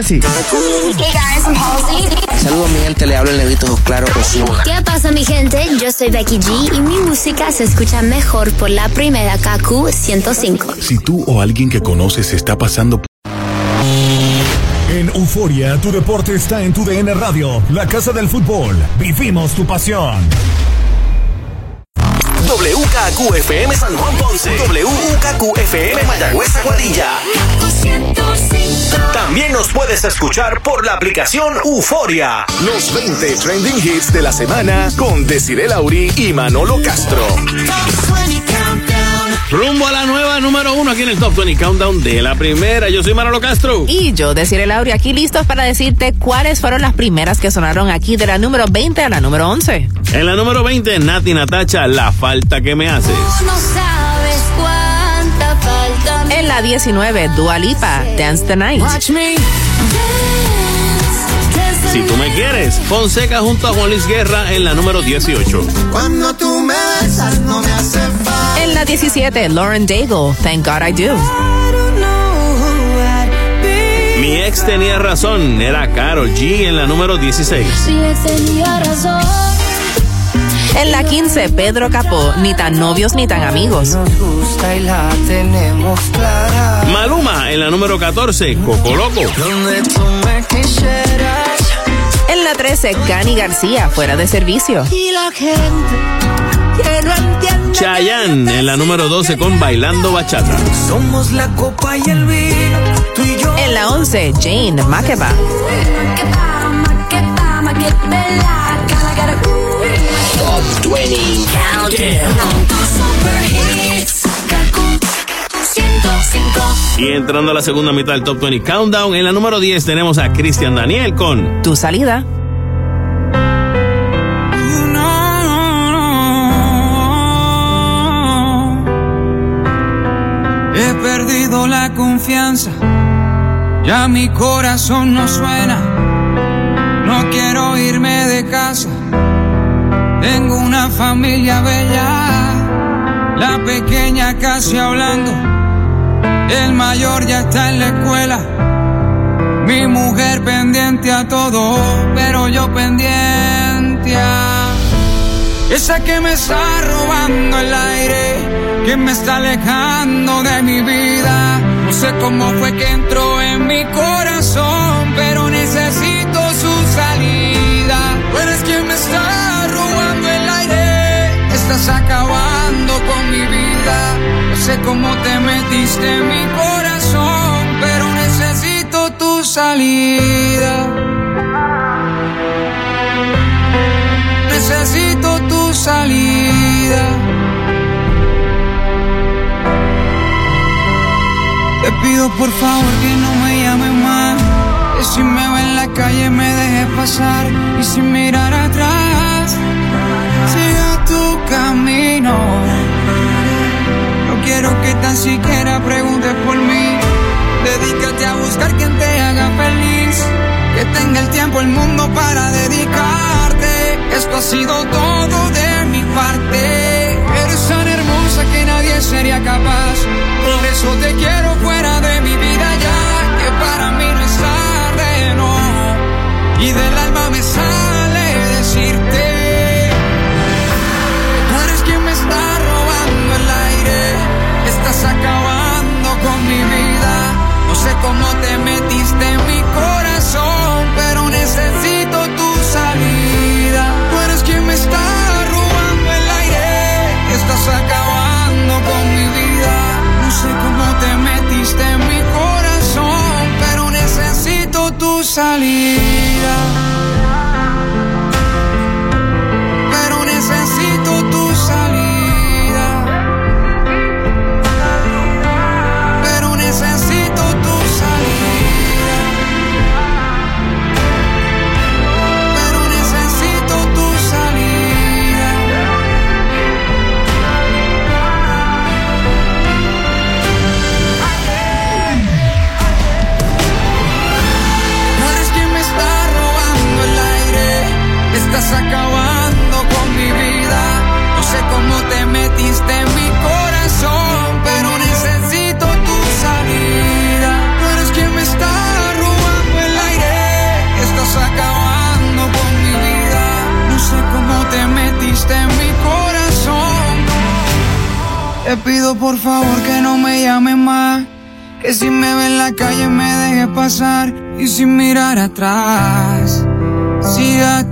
así. Hey guys, I'm Halsey. Saludos, mi gente, le habla el negrito claro Osuna. ¿Qué pasa, mi gente? Yo soy Becky G y mi música se escucha mejor por la primera KQ 105. Si tú o alguien que conoces está pasando En Euforia, tu deporte está en tu DN Radio, la casa del fútbol. Vivimos tu pasión. WKQFM San Juan Ponce. WKQFM Mayagüez Aguadilla. También nos puedes escuchar por la aplicación Euforia. Los 20 trending hits de la semana con Desiree Lauri y Manolo Castro. Rumbo a la nueva número uno aquí en el Top 20 Countdown de la primera. Yo soy Manolo Castro. Y yo, Desiree Lauri, aquí listos para decirte cuáles fueron las primeras que sonaron aquí de la número 20 a la número 11. En la número 20, Nati Natacha, La falta que me haces. No sabes cuánta falta me En la 19, Dua Lipa, Dance the Night. Watch me Si tú me quieres, Fonseca junto a Juan Luis Guerra en la número 18. Cuando tú me besas no me hace falta. En la 17, Lauren Daigle, Thank God I Do. Mi ex tenía razón, era Carol G en la número 16. Si ex tenía razón. En la 15, Pedro Capó, Ni tan novios ni tan amigos. Nos gusta y la tenemos clara. Maluma en la número 14, Coco Loco. Donde tú me la 13, Cani García, Fuera de Servicio. Y la gente que no entiende. Chayanne en la número 12 con Bailando Bachata. Somos la copa y el vino. Tú y yo. En la 11, Jane Makeba. Top 20 Countdown. Y entrando a la segunda mitad del Top 20 Countdown, en la número 10 tenemos a Cristian Daniel con Tu salida. He perdido la confianza, ya mi corazón no suena. No quiero irme de casa, tengo una familia bella, la pequeña casi hablando, el mayor ya está en la escuela. Mi mujer pendiente a todo, pero yo pendiente a Esa que me está robando el aire, que me está alejando de mi vida. No sé cómo fue que entró en mi corazón, pero necesito su salida. Tú eres quien me está robando el aire, estás acabando con sé cómo te metiste en mi corazón, pero necesito tu salida. Necesito tu salida. Te pido por favor que no me llames más. Que si me ve en la calle me dejes pasar. Y sin mirar atrás, siga tu camino. Quiero que tan siquiera preguntes por mí. Dedícate a buscar quien te haga feliz. Que tenga el tiempo, el mundo para dedicarte. Esto ha sido todo de mi parte. Eres tan hermosa que nadie sería capaz. Por eso te quiero fuera de mi vida ya. Que para mí no es tarde. Y del alma me sale decirte. Estás acabando con mi vida. No sé cómo te metiste en mi corazón, pero necesito tu salida. Tú eres quien me está robando el aire. Estás acabando con mi vida. No sé cómo te metiste en mi corazón, pero necesito tu salida. Estás acabando con mi vida. No sé cómo te metiste en mi corazón, pero necesito tu salida. Tú eres quien me está robando el aire. Estás acabando con mi vida. No sé cómo te metiste en mi corazón. Te pido por favor que no me llames más. Que si me ve en la calle me dejes pasar y sin mirar atrás.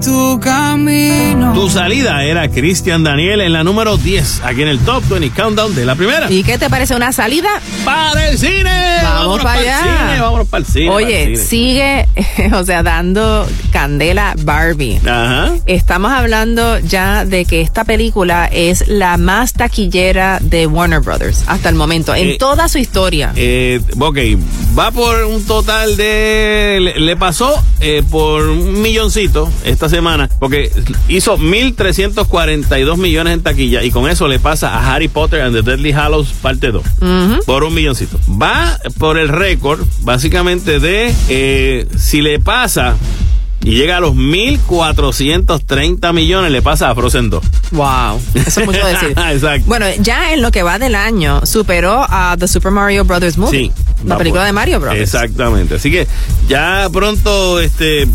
Tu camino. Tu salida era Cristian Daniel en la número 10, aquí en el Top 20 Countdown de la primera. ¿Y qué te parece una salida? ¡Para el cine! Vamos Vámonos para allá. cine, vámonos para el cine. Oye, cine. sigue, o sea, dando candela Barbie. Ajá. Estamos hablando ya de que esta película es la más taquillera de Warner Brothers hasta el momento, en Eh, toda su historia. Eh, ok, va por un total de. Le, le pasó eh, por un milloncito esta semana, porque hizo 1.342 millones en taquilla y con eso le pasa a Harry Potter and the Deadly Hallows parte 2. Ujú. Por un milloncito. Va por el récord, básicamente, de eh, si le pasa y llega a los 1.430 millones, le pasa a Frozen 2. Wow, eso es mucho decir. Exacto. Bueno, ya en lo que va del año superó a The Super Mario Brothers Movie, Sí, la película por- de Mario Brothers. Exactamente. Así que ya pronto, este,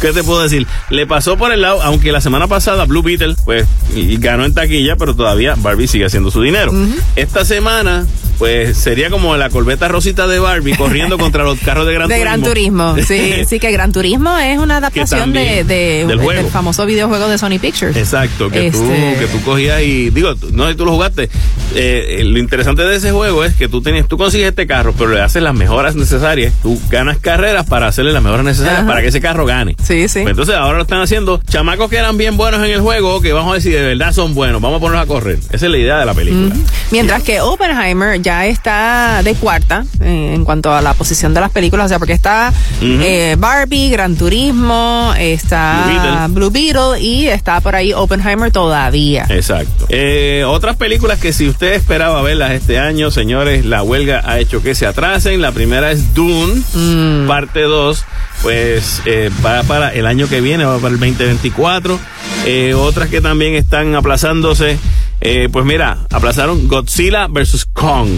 ¿qué te puedo decir? Le pasó por el lado, aunque la semana pasada Blue Beetle, pues, y, y ganó en taquilla, pero todavía Barbie sigue haciendo su dinero. Esta semana, pues, sería como la corbeta rosita de Barbie corriendo contra los carros de Gran de Turismo. Gran Turismo, sí, sí que Gran Turismo es una adaptación de, de- del juego. del famoso videojuego de Sony Pictures. Exacto, que, tú, Este- que tú cogías y digo, tú- no sé tú lo jugaste. Eh, lo interesante de ese juego es que tú tienes, tú consigues este carro, pero le haces las mejoras necesarias. Tú ganas carreras para hacerle las mejoras necesarias Ajá. para que ese carro gane. Sí, sí. Pues entonces ahora lo están haciendo chamacos que eran bien buenos en el juego, que vamos a si de verdad son buenos. Vamos a ponerlos a correr. Esa es la idea de la película. Mientras que Oppenheimer ya está de cuarta eh, en cuanto a la posición de las películas, o sea, porque está eh, Barbie, Gran Turismo, está Blue Beetle. y está por ahí Oppenheimer todavía. Exacto. Eh, otras películas que si usted esperaba verlas este año, señores, la huelga ha hecho que se atrasen. La primera es Dune, Mm. parte 2. Pues eh, va para el año que viene, va para el 2024. Eh, otras que también están aplazándose. Eh, pues mira, aplazaron Godzilla vs. Kong.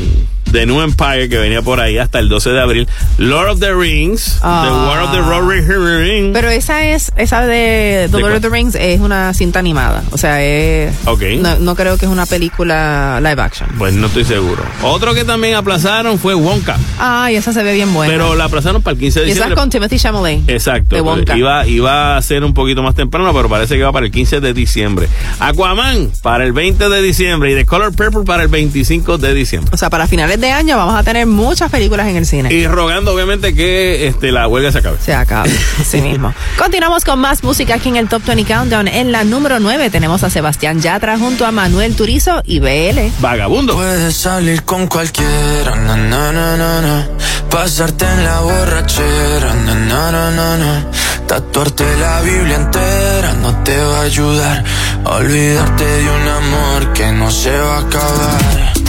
The New Empire, que venía por ahí hasta el 12 de abril. Lord of the Rings, Ah. The War of the Rory Ring. Pero esa es, esa de The ¿De Lord of the Rings es una cinta animada. O sea, es. Ok. No, no creo que es una película live action. Pues no estoy seguro. Otro que también aplazaron fue Wonka. Ay, esa se ve bien buena. Pero la aplazaron para el 15 de y esa es diciembre. con Timothy Chalamet. Exacto. De Wonka. Iba, iba a ser un poquito más temprano, pero parece que va para el 15 de diciembre. Aquaman para el 20 de diciembre y The Color Purple para el 25 de diciembre. O sea, para finales de año vamos a tener muchas películas en el cine. Y rogando obviamente que este, la huelga se acabe. Se acabe, así mismo. Continuamos con más música aquí en el Top 20 Countdown. En la número 9 tenemos a Sebastián Yatra junto a Manuel Turizo y BL. Vagabundo. Puedes salir con cualquiera, na, na, na, na, na. Pasarte en la borrachera, na, na, na, na, na. Tatuarte la Biblia entera no te va a ayudar. a Olvidarte de un amor que no se va a acabar.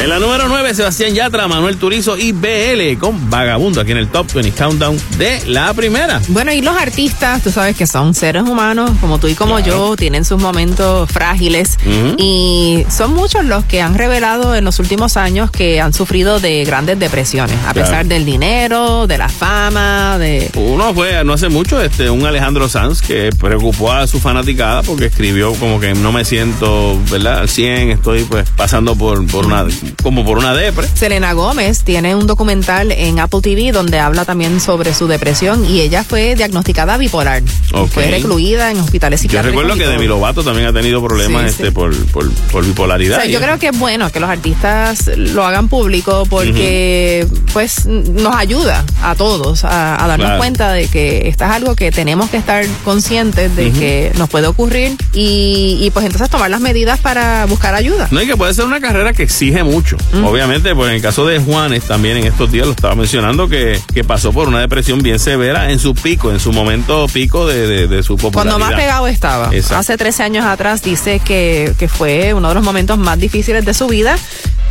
En la número 9, Sebastián Yatra, Manuel Turizo y BL con Vagabundo aquí en el Top 20 Countdown de la primera. Bueno, y los artistas, tú sabes que son seres humanos, como tú y como yo, tienen sus momentos frágiles y son muchos los que han revelado en los últimos años que han sufrido de grandes depresiones, a Claro. pesar del dinero, de la fama, de... Uno fue no hace mucho, este, un Alejandro Sanz que preocupó a su fanaticada porque escribió como que no me siento, ¿verdad? Al 100, estoy pues pasando por, por una, como por una depre. Selena Gómez tiene un documental en Apple TV donde habla también sobre su depresión y ella fue diagnosticada bipolar. Ok. Fue recluida en hospitales Yo psiquiátricos. recuerdo y que. Demi Lovato también ha tenido problemas Sí, este sí. Por, por, por O bipolaridad. sea, yo creo que es bueno que los artistas lo hagan público porque pues nos ayuda a todos a, a darnos Claro. cuenta de que esto es algo que tenemos que estar conscientes de que nos puede ocurrir y, y, pues entonces tomar las medidas para buscar ayuda. No, y que puede ser una carrera que exige mucho. Obviamente, pues en el caso de Juanes, también en estos días lo estaba mencionando, que, que pasó por una depresión bien severa en su pico, en su momento pico de, de- de su popularidad. Cuando más pegado estaba. Exacto. Hace 13 años atrás dice que, que fue uno de los momentos más difíciles de su vida,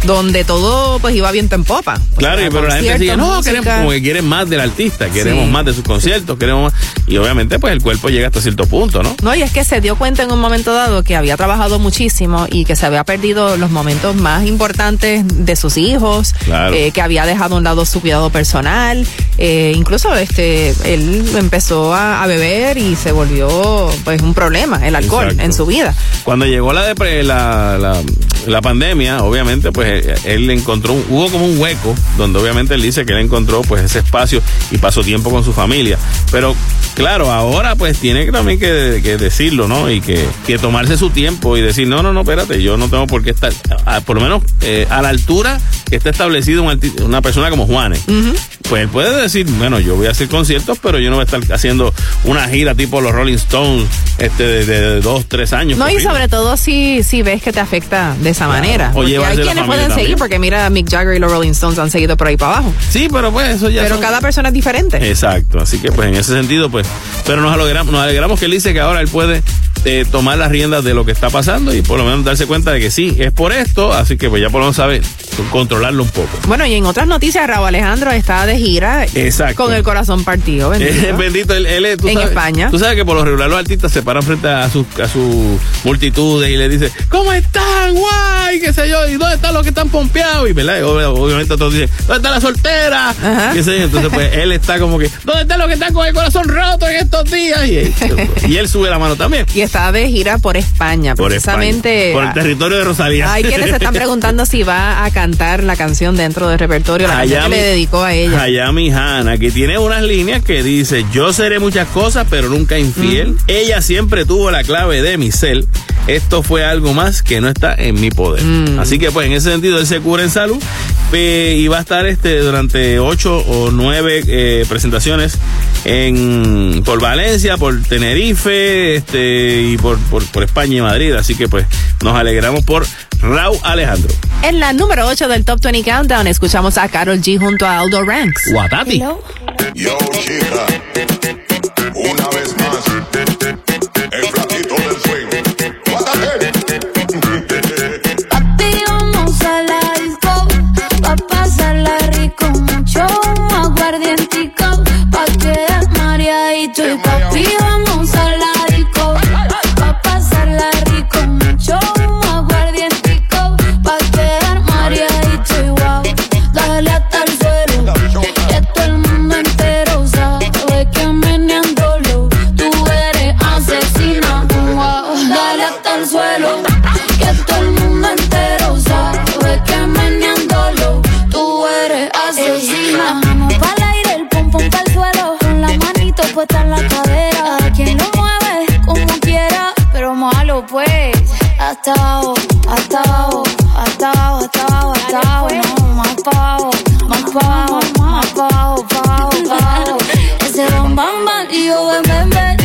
donde todo pues iba viento en popa. Claro, y pero la gente sigue, no, música. queremos, como que quieren más del artista, queremos Sí. más de sus conciertos, queremos más. Y obviamente, pues el cuerpo llega hasta cierto punto, ¿no? No, y es que se dio cuenta en un momento dado que había trabajado muchísimo y que se había perdido los momentos más importantes de sus hijos, Claro. eh, que había dejado a un lado su cuidado personal, eh, incluso este, él empezó a, a beber y se volvió pues un problema, el alcohol Exacto. en su vida. Cuando llegó la, depre- la, la, la pandemia, obviamente, pues eh, él encontró, hubo como un hueco, donde obviamente él dice que él encontró pues ese espacio y pasó tiempo con su familia. Pero claro, ahora pues tiene que también que, que decirlo, ¿no? Y que, que tomarse su tiempo y decir, no, no, no, espérate, yo no tengo por qué estar, a- por lo menos eh, a la altura que está establecido una persona como Juanes. Pues él puede decir, bueno, yo voy a hacer conciertos, pero yo no voy a estar haciendo una gira tipo los Rolling Stones este, de, de dos, tres años. No, y sobre todo si, si ves que te afecta de esa manera. O Porque hay quienes pueden también. seguir, porque mira, Mick Jagger y los Rolling Stones han seguido por ahí para abajo. Sí, pero pues eso ya Pero son- cada persona es diferente. Exacto, así que pues en ese sentido pues, pero nos alegramos, nos alegramos que él dice que ahora él puede eh, tomar las riendas de lo que está pasando y por lo menos darse cuenta de que sí, es por esto, así que pues ya por lo menos sabe controlarlo un poco. Bueno, y en otras noticias, Raúl Alejandro está de gira Exacto. con el corazón partido. Bendito. Eh, bendito, él, él es- tú En sabes- España. Tú sabes que por lo regular los artistas se paran frente a sus a sus multitudes y le dicen, ¿cómo están? Guay, qué sé yo, y dónde están los que están pompeados, y verdad, obviamente otros dicen, ¿dónde está la soltera? Qué sé yo, entonces pues él está como que, ¿dónde están los que están con el corazón roto en estos días? Y él, y él sube la mano también. Y está de gira por España, Por precisamente. España, por el territorio de Rosalía. Hay quienes se están preguntando si va a cantar la canción dentro del repertorio, la canción que le dedicó a ella. Hayami Hanna, que tiene unas líneas que dice, yo seré muchas cosas, pero nunca infiel. Ella siempre tuvo la clave de mi ser. Esto fue algo más que no está en mi poder. Mm. Así que pues en ese sentido él se cura en salud eh, y va a estar este durante ocho o nueve eh, presentaciones en por Valencia, por Tenerife, este y por, por, por España y Madrid. Así que pues nos alegramos por Raúl Alejandro. En la número 8 del Top 20 Countdown escuchamos a Carol G junto a Aldo Ranks. Guatati. Yo, chica, una vez más, Hasta abajo, hasta abajo, hasta abajo, hasta abajo, hasta abajo, no, más pa' abajo, más pa' abajo, más pa' abajo, pa' abajo, pa' abajo. Ese bam bam bam y yo ven ven ven,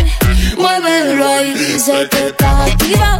muévelo ahí, dice que estás activa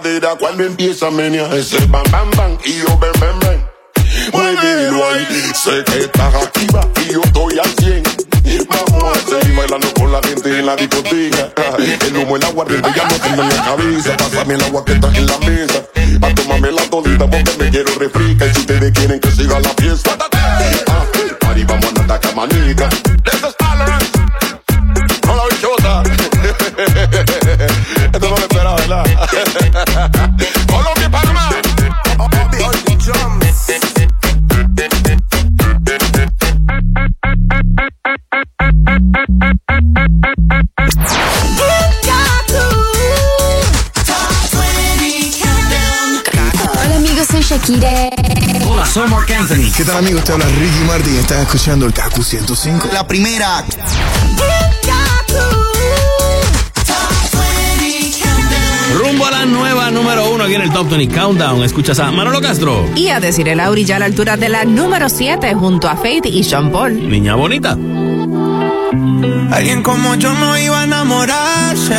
cadera. Cuando empieza menia, es el bam bam bam y yo ven ven ven. Muévelo ahí, sé que estás activa y yo estoy al 100. Vamos a seguir bailando con la gente en la discoteca. El humo, el agua, ya no tengo en la cabeza. Pásame el agua que está en la mesa. Pa' tomarme la todita porque me quiero refrescar. Y si ustedes quieren que siga la fiesta, ah, party, vamos a andar camanita. Colombia y Panamá. Hola amigos, soy Shakira. Hola, soy Mark Anthony. ¿Qué tal amigos? Te habla Ricky Martin. Estás escuchando el Kaku 105. La primera. Nueva número uno aquí en el Top 20 Countdown. Escuchas a Manolo Castro. Y a decir el Auri ya a la altura de la número 7 junto a Faith y Sean Paul. Niña bonita. Alguien como yo no iba a enamorarse.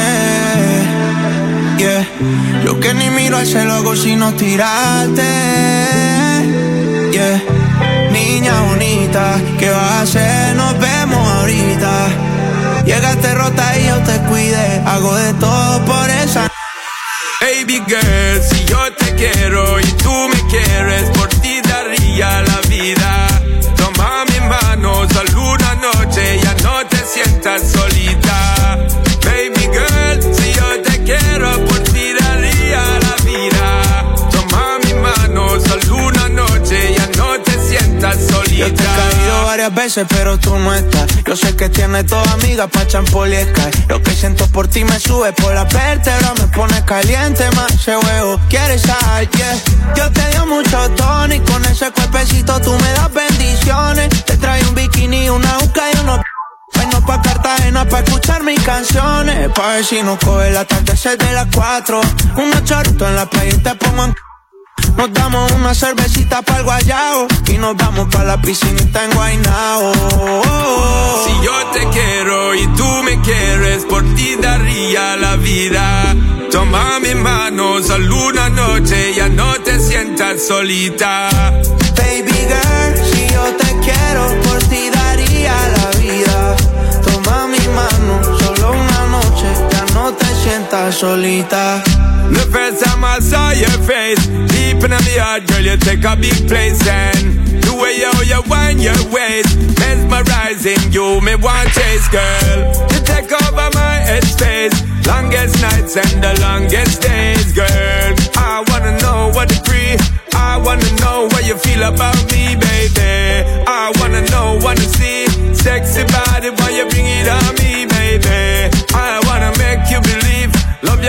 Yeah. Yo que ni miro al cielo hago sino tirarte. Yeah. Niña bonita, ¿qué vas a hacer? Nos vemos ahorita. Llegaste rota y yo te cuide. Hago de todo por esa. Si yo te quiero y tú me quieres, por ti daría la vida. Toma mi mano, solo una noche, ya no te sientas solita. Yo te he caído varias veces, pero tú no estás. Yo sé que tienes dos amigas pa' champol y Sky. Lo que siento por ti me sube por la vértebra, me pone caliente más ese huevo. ¿Quieres sal? Yeah. Yo te dio mucho tono y con ese cuerpecito tú me das bendiciones. Te trae un bikini, una uca y unos Vengo pa' Cartagena pa' escuchar mis canciones Pa' ver si nos coge el atardecer de las cuatro Unos chorritos en la playa y te pongo en nos damos una cervecita para el guayao y nos vamos para la piscinita en Guaynao. Si yo te quiero y tú me quieres, por ti daría la vida. Toma mi mano, solo una noche, ya no te sientas solita. Baby girl, si yo te quiero, sientas solita. The first time I saw your face, deep in my heart, girl, you take a big place and the way you, you wind your waist, mesmerizing you, me want chase, girl. You take over my headspace, longest nights and the longest days, girl. I wanna know what it's free. I wanna know what you feel about me, baby. I wanna know, wanna see sexy body when you bring it on me, baby.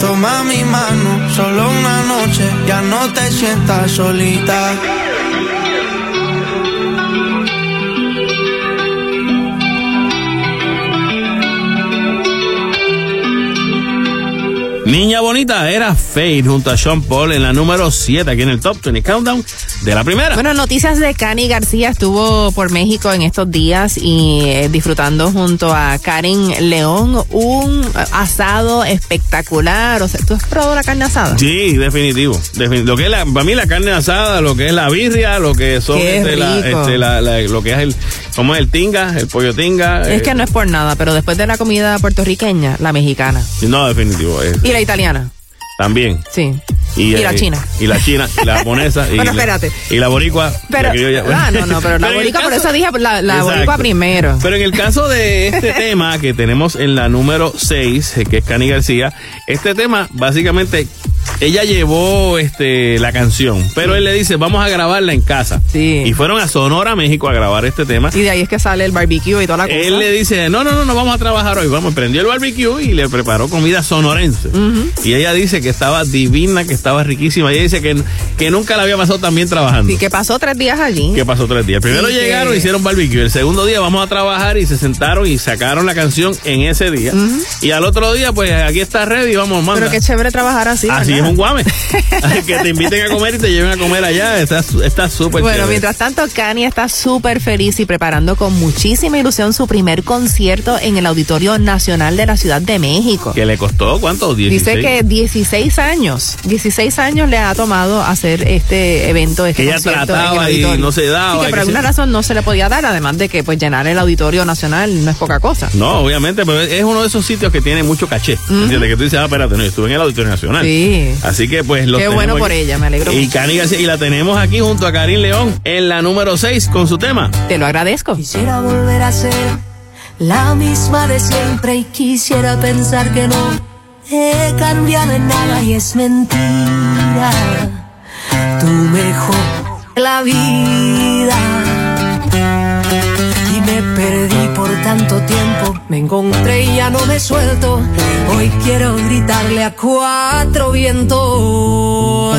Toma mi mano, solo una noche, ya no te sientas solita. Niña bonita era Faith junto a Sean Paul en la número 7 aquí en el Top 20 Countdown de la primera. Bueno, noticias de Cani García estuvo por México en estos días y eh, disfrutando junto a Karen León un asado espectacular. O sea, ¿tú has probado la carne asada? Sí, definitivo. Defin- lo que es la, para mí la carne asada, lo que es la birria, lo que son este, la- este, la- la- lo que es el, ¿cómo es el tinga, el pollo tinga. Es eh, que no es por nada, pero después de la comida puertorriqueña, la mexicana no, definitivo. eh, y la italiana, también. sí. Y, Y la eh, china. Y la china, y la japonesa. y Bueno, la- espérate. Y la boricua. Pero, la ah, no, no, pero la el boricua, por caso- eso dije la, la boricua primero. Pero en el caso de este tema que tenemos en la número 6, que es Cani García, este tema básicamente ella llevó este la canción, pero él le dice, vamos a grabarla en casa. Sí. Y fueron a Sonora, México, a grabar este tema. Y de ahí es que sale el barbecue y toda la cosa. Él le dice, no, no, no, no vamos a trabajar hoy. Vamos, prendió el barbecue y le preparó comida sonorense. Y ella dice que estaba divina, que estaba riquísima. Y ella dice que, que nunca la había pasado tan bien trabajando. Y que pasó tres días allí. ¿Qué pasó tres días? Primero Sí, que- llegaron, hicieron barbecue. El segundo día vamos a trabajar y se sentaron y sacaron la canción en ese día. Y al otro día, pues aquí está ready, vamos, manda. Pero qué chévere trabajar así. Así ¿verdad? es un guame. que te inviten a comer y te lleven a comer allá. Está está súper Bueno, chévere. mientras tanto, Kanye está súper feliz y preparando con muchísima ilusión su primer concierto en el Auditorio Nacional de la Ciudad de México. Que le costó, ¿cuánto? 16. Dice que 16 años, 16 años le ha tomado hacer este evento, este Que ella trataba en el y no se daba, Y que por que alguna se- razón no se le podía dar, además de que pues llenar el Auditorio Nacional no es poca cosa. No, obviamente, pero es uno de esos sitios que tiene mucho caché. ¿Entiendes? Que tú dices, ah, espérate, no, yo estuve en el Auditorio Nacional. Sí. Así que, pues, lo Qué bueno por ella, me alegro Y mucho. Cani García, y la tenemos aquí junto a Karim León en la número 6 con su tema. Te lo agradezco. Quisiera volver a ser la misma de siempre y quisiera pensar que no he cambiado en nada y es mentira. Tú mejor la vida. Y me perdí por tanto tiempo, me encontré y ya no me suelto. Hoy quiero gritarle a cuatro vientos.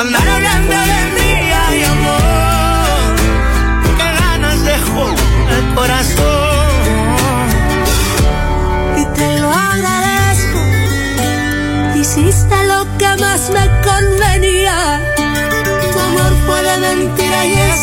Andar hablando de mí. Ay, amor, qué ganas dejó el corazón. y te lo agradezco. Hiciste lo que más me convenía. Tu amor fue de mentira y es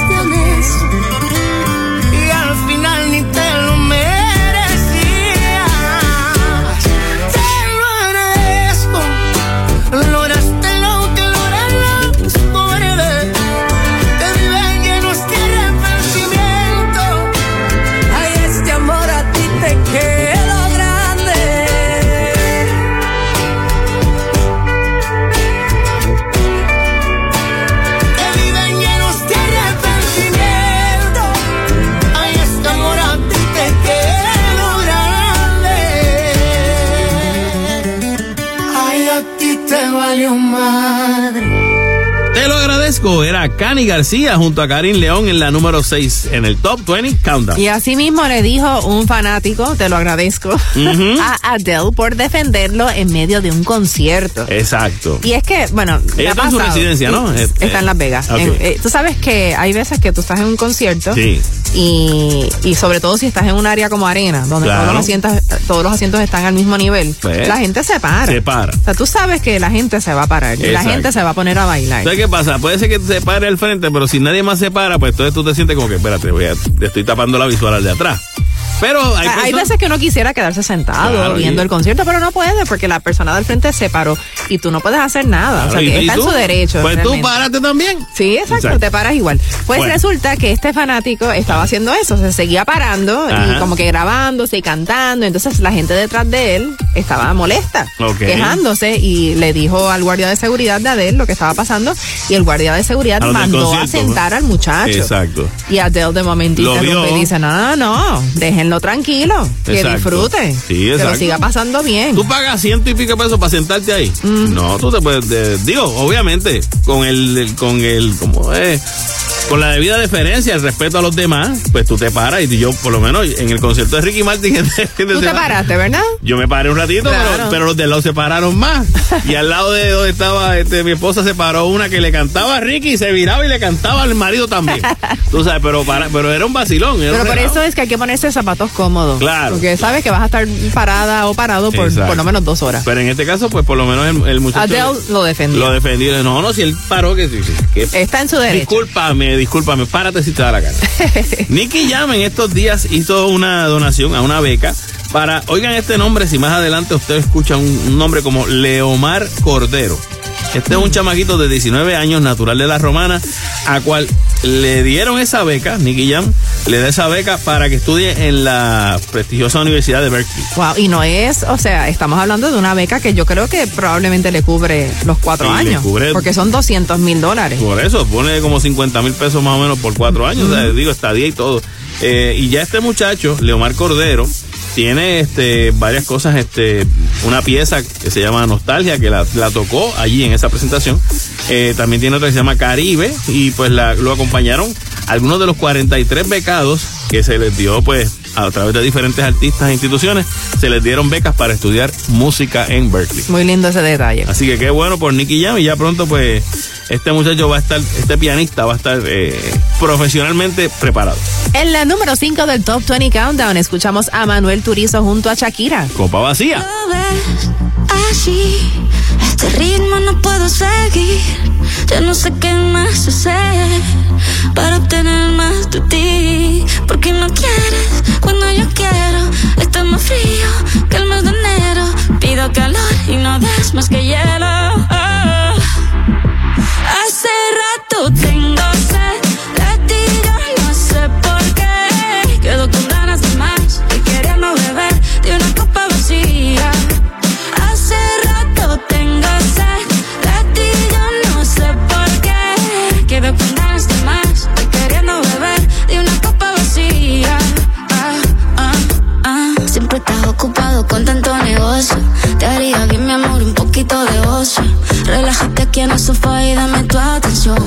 Era Cani García junto a Karim León en la número 6 en el Top 20 Countdown. Y así mismo le dijo un fanático, te lo agradezco, a Adele por defenderlo en medio de un concierto. Exacto. Y es que, bueno, Ella está en su residencia, ¿no? Eh, Está eh, en Las Vegas. En- eh, tú sabes que hay veces que tú estás en un concierto Sí. Y, y sobre todo si estás en un área como arena, donde Claro. todos, los asientos, todos los asientos están al mismo nivel, Pues, la gente se para. se para. O sea, tú sabes que la gente se va a parar y la gente se va a poner a bailar. ¿Sabes qué pasa? Puede ser que se pare al frente, pero si nadie más se para, pues entonces tú te sientes como que, espérate, voy a- estoy tapando la visual al de atrás. Pero hay, Hay, personas- veces que uno quisiera quedarse sentado Claro, viendo y- el concierto, pero no puede porque la persona del frente se paró y tú no puedes hacer nada. o sea, que ¿y- y está en su derecho. Pues tú párate también. Sí, exacto, Exacto. te paras igual. Pues Bueno. resulta que este fanático estaba haciendo eso, se seguía parando Ajá. y como que grabándose y cantando. Entonces la gente detrás de él estaba molesta, quejándose y le dijo al guardia de seguridad de Adele lo que estaba pasando y el guardia de seguridad A mandó a concierto, sentar ¿no? al muchacho. Exacto. Y Adele de Lo vio. y dice, no, no, no, déjenlo tranquilo, que Exacto. disfrute, Sí, que lo siga pasando bien. Tú pagas ciento y pico pesos para sentarte ahí. Mm. No, tú te puedes. de- digo, obviamente, con el, el- con el, como es, con la debida deferencia, el respeto a los demás, pues tú te paras y yo, por lo menos, en el concierto de Ricky Martin. Tú te paraste, ¿verdad? Yo me paré un ratito, pero, Claro. pero los de lado se pararon más. Y al lado de donde estaba este, mi esposa se paró una que le cantaba a Ricky y se viraba y le cantaba al marido también. Tú sabes, pero para, pero era un vacilón. era Pero un por eso es que hay que ponerse zapatos cómodos. Claro. Porque sabes que vas a estar parada o parado por por lo menos dos horas. Pero en este caso, pues por lo menos el, el muchacho. Adele lo defendió. Lo defendió. No, no, si él paró, que, que Está en su derecho. Discúlpame, discúlpame, párate si te da la gana. Nicky Jam en estos días hizo una donación a una beca para, oigan este nombre, si más adelante usted escucha un, un nombre como Leomar Cordero. Este es un chamaquito de 19 años, natural de la Romana, a cual le dieron esa beca, Nicky Jam, le da esa beca para que estudie en la prestigiosa Universidad de Berkeley. Wow, y no es, o sea, estamos hablando de una beca que yo creo que probablemente le cubre los cuatro años. cubre- Porque son 200 mil dólares. Por eso, pone como 50 mil pesos más o menos por cuatro años, o sea, digo, estadía y todo. Eh, y ya este muchacho, Leomar Cordero, tiene este varias cosas, este una pieza que se llama Nostalgia, que la, la tocó allí en esa presentación. Eh, también tiene otra que se llama Caribe, y pues la, lo acompañaron algunos de los 43 becados que se les dio pues a través de diferentes artistas e instituciones, se les dieron becas para estudiar música en Berkeley. Muy lindo ese detalle. Así que qué bueno por Nicky Jam y ya pronto pues este muchacho va a estar, este pianista va a estar eh, profesionalmente preparado. En la número 5 del Top 20 Countdown escuchamos a Manuel Turizo junto a Shakira. Copa vacía. Así, este ritmo no puedo seguir. Ya no sé qué más hacer para obtener más de ti. Porque no quieres cuando yo quiero. Está más frío que el mes de enero. Pido calor y no des más que hielo. Oh. Hace rato tengo sed de ti, con tanto negocio. Te haría bien, mi amor, un poquito de ocio. Relájate aquí en el sofá y dame tu atención.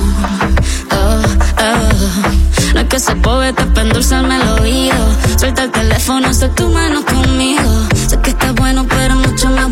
Oh, oh. No es que se poeta para endulzarme el oído. Suelta el teléfono, haz tu mano conmigo. Sé que estás bueno, pero mucho más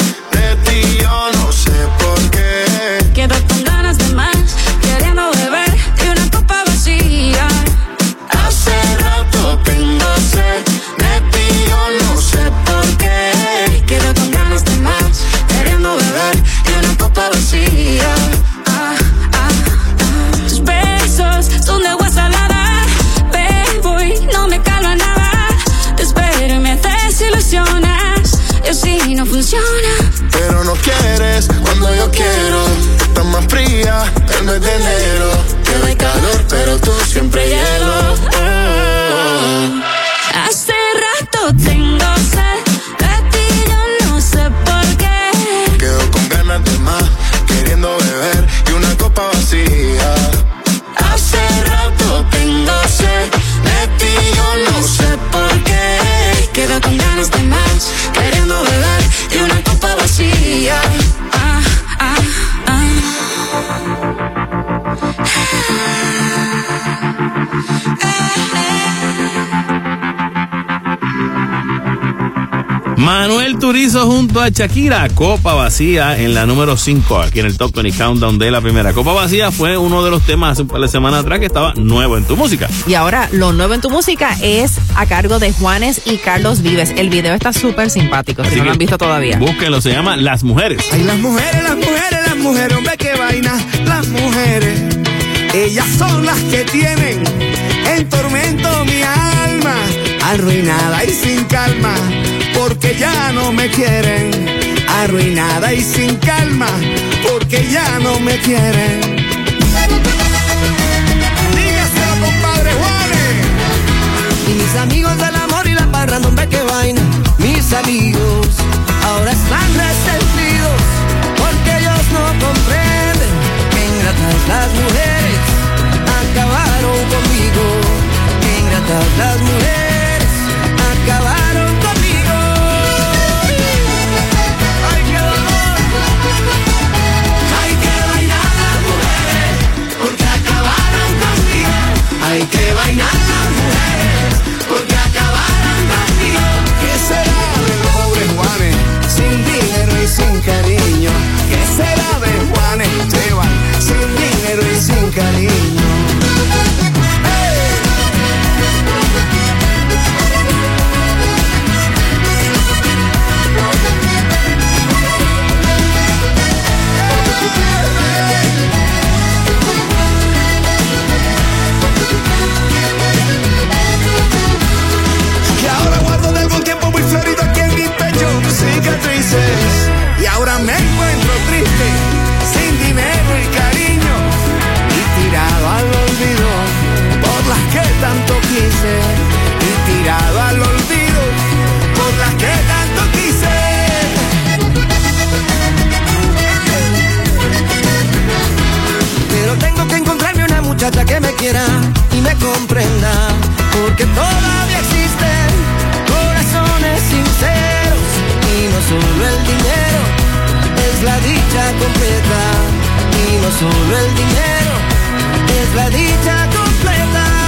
Manuel Turizo junto a Shakira, Copa Vacía en la número 5, aquí en el Top 20 Countdown de la primera. Copa Vacía fue uno de los temas hace un par de semanas atrás que estaba nuevo en tu música. Y ahora lo nuevo en tu música es a cargo de Juanes y Carlos Vives. El video está súper simpático, si no lo han visto todavía. Búsquenlo, se llama Las Mujeres. Ay, las mujeres, las mujeres, las mujeres, hombre, qué vaina, las mujeres. Ellas son las que tienen en tormento mi alma, arruinada y sin calma, porque ya no me quieren. Arruinada y sin calma, porque ya no me quieren. Dígaselo, compadre Juanes. Y mis amigos del amor y la parranda, hombre, qué vaina. Mis amigos ahora están resentidos porque ellos no comprenden que ingratas las mujeres acabaron conmigo. Que ingratas las mujeres acabaron dinero y me comprenda. Porque todavía existen corazones sinceros. Y no solo el dinero es la dicha completa. Y no solo el dinero es la dicha completa.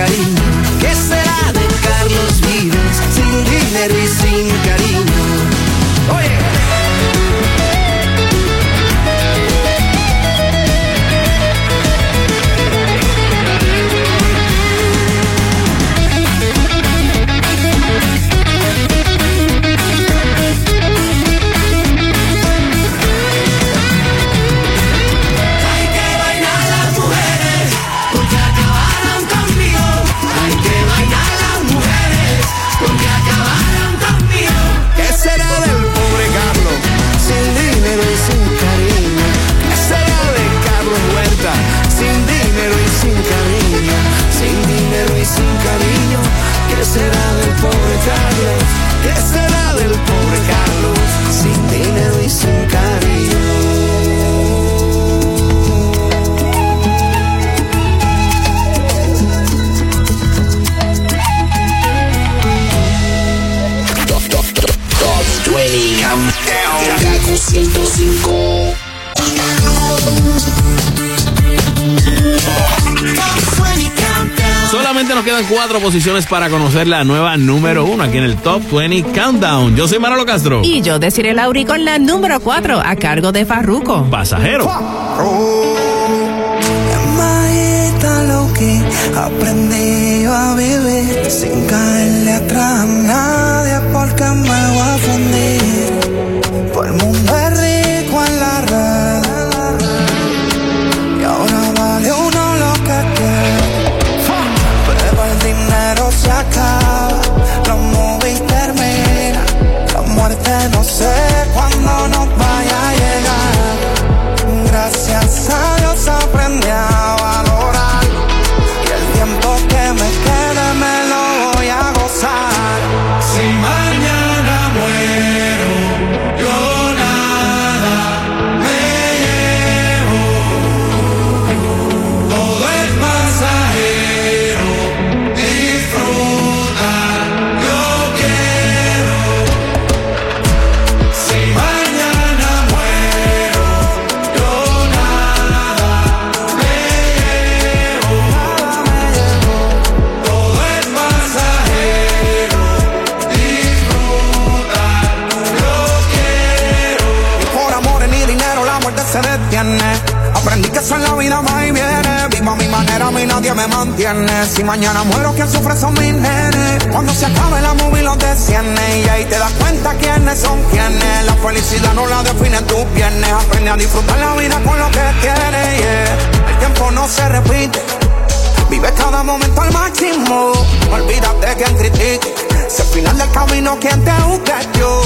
Cariño? ¿Qué será de Carlos Vives sin dinero y sin 20 Countdown. Kaku 105. Solamente nos quedan cuatro posiciones para conocer la nueva número uno aquí en el Top 20 Countdown. Yo soy Manolo Castro. Y yo deciré Lauri con la número 4 a cargo de Farruko. Pasajero. Lo que aprendí a vivir sin caerle atrás a nadie porque me voy a Si mañana muero, quien sufre son mis nenes. Cuando se acabe la movie los desciende. Y ahí te das cuenta quiénes son quienes. La felicidad no la definen tus piernas. Aprende a disfrutar la vida con lo que tienes. El tiempo no se repite. Vive cada momento al máximo. Olvídate quien critique. Si al final del camino quien te es yo.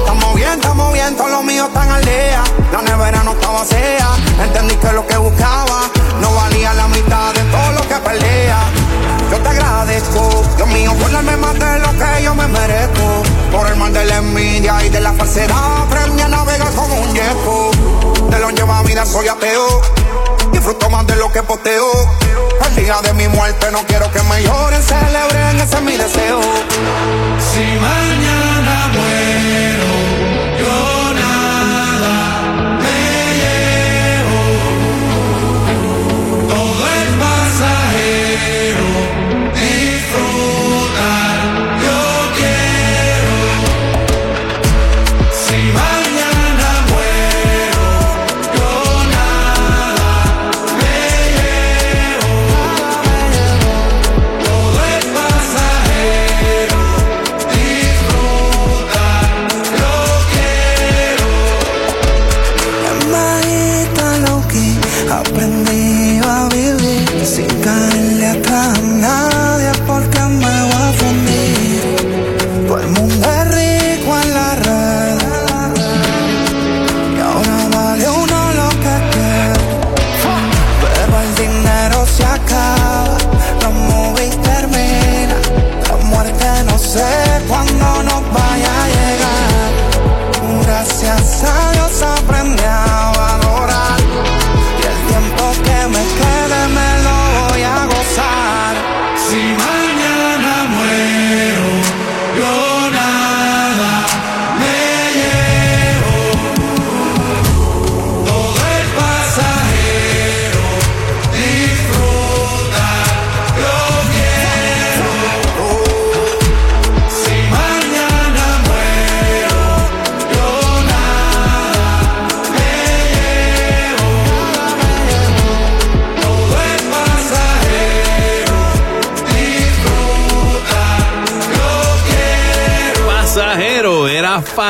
Estamos bien, estamos bien, todos los míos están al día. La nevera no estaba vacía. Entendí que lo que buscaba no valía la mitad de todo lo que pelea. Yo te agradezco, Dios mío, por darme más de lo que yo me merezco. Por el mal de la envidia y de la falsedad, aprendí a navegar como un yeco. De lo lleva vida soy ateo. Disfruto más de lo que posteo. El día de mi muerte no quiero que me lloren, celebren, ese es mi deseo. Si mañana muero,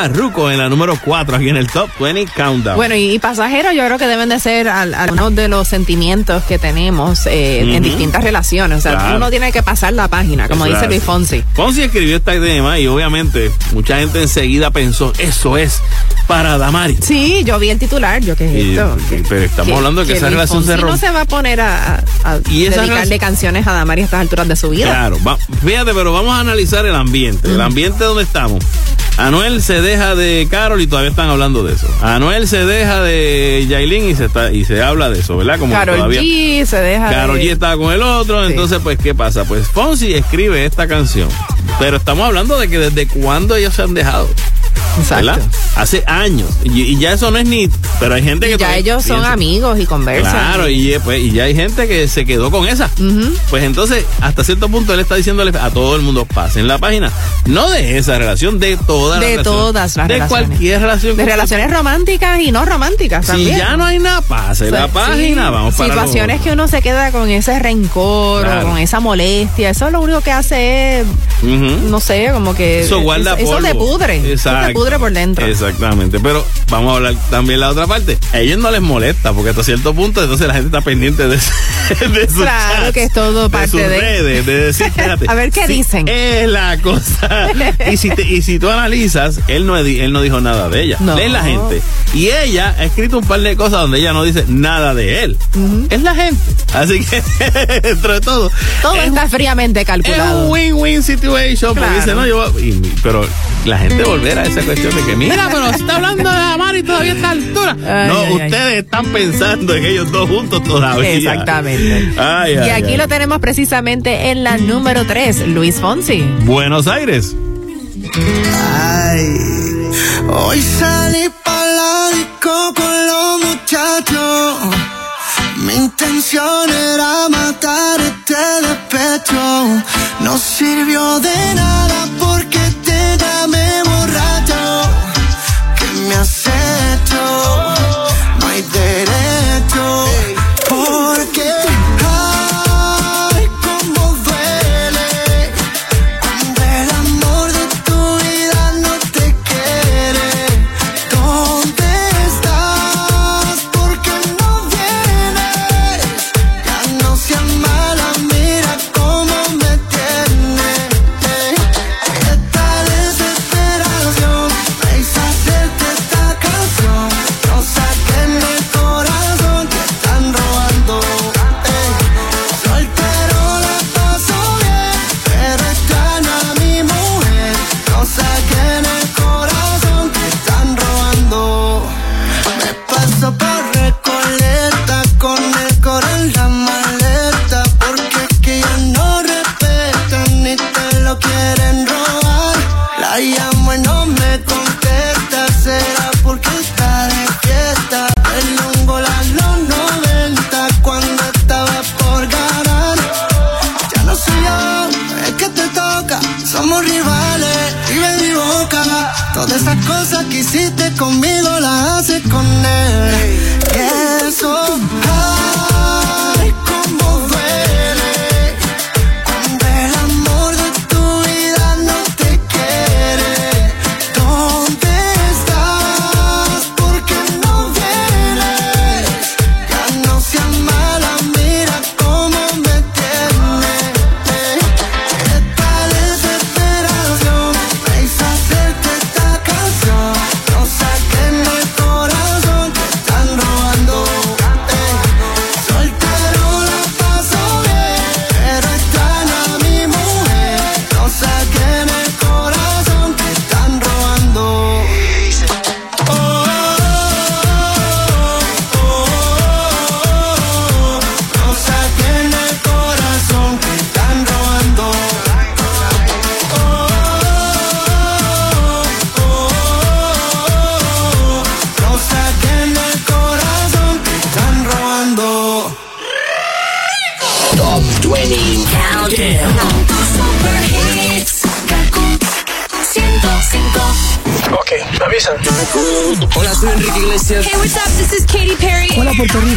Farruko en la número 4 aquí en el Top 20 Countdown. Bueno, y, y pasajeros yo creo que deben de ser al- algunos de los sentimientos que tenemos eh, en distintas relaciones. O sea, Claro. uno tiene que pasar la página, como dice Luis. Fonsi. Fonsi escribió este tema y obviamente mucha gente enseguida pensó, eso es para Damari. Sí, yo vi el titular, yo qué es Y- esto. pero estamos hablando de que, esa Luis relación se Fonsi no rompe. se va a poner a, a- Y esa dedicarle canciones a Damari a estas alturas de su vida. Claro, va- fíjate, pero vamos a analizar el ambiente. El ambiente donde estamos. Anuel se deja de Carol y todavía están hablando de eso. Anuel se deja de Yailin y se está y se habla de eso, ¿verdad? Como Carol todavía G se deja Karol de- G estaba con el otro, entonces pues ¿qué pasa? Pues Fonsi escribe esta canción. Pero estamos hablando de que desde cuándo ellos se han dejado. ¿Verdad? Hace años. Y, y ya eso no es ni. Pero hay gente que. ya todavía ellos son amigos y conversan. Claro, y, eh, pues, y ya hay gente que se quedó con esa. Pues entonces, hasta cierto punto, él está diciéndole a todo el mundo, pasen la página. No de esa relación, de todas las de relaciones. todas las De relaciones. cualquier relación. De relaciones románticas y no románticas Si también. ya no hay nada, pase la Sí, página, vamos para Situaciones que uno se queda con ese rencor Claro. o con esa molestia. Eso lo único que hace es, no sé, como que. Eso guarda eso, polvo. te pudre. Eso Exacto. te pudre por dentro. Exactamente. Pero vamos a hablar también la otra parte. A ellos no les molesta, porque hasta cierto punto, entonces la gente está pendiente de, de sus Claro chats, que es todo de parte sus de- redes, de decir, espérate, A ver qué dicen. Es la cosa. y, si te- y si tú analizas, él no, él no dijo nada de ella. No. Es la gente. Y ella ha escrito un par de cosas donde ella no dice nada de él. Es la gente. Así que, dentro de todo. Todo es está fríamente es calculado. un win-win situation. Porque Claro. dice, no, yo. y- pero la gente volverá a esa cuestión de que, mira, pero se está hablando de amar y todavía está a altura. Ay, no, ay, ay. ustedes están pensando en ellos dos juntos todavía. Exactamente. Ay, y ay, aquí ay. lo tenemos precisamente en la número 3, Luis Fonsi. Buenos Aires. Ay, hoy salí para la disco con los muchachos. Mi intención era matar este despecho. No sirvió de nada porque me has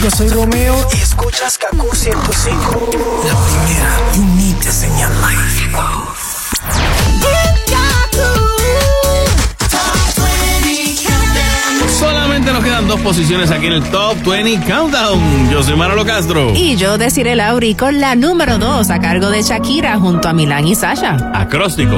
Rico, soy Romeo. Y escuchas Kaku 105. La primera y única señal live. Solamente nos quedan dos posiciones aquí en el Top 20 Countdown. Yo soy Manolo Castro. Y yo deciré Lauri con la número 2 a cargo de Shakira junto a Milán y Sasha. Acróstico.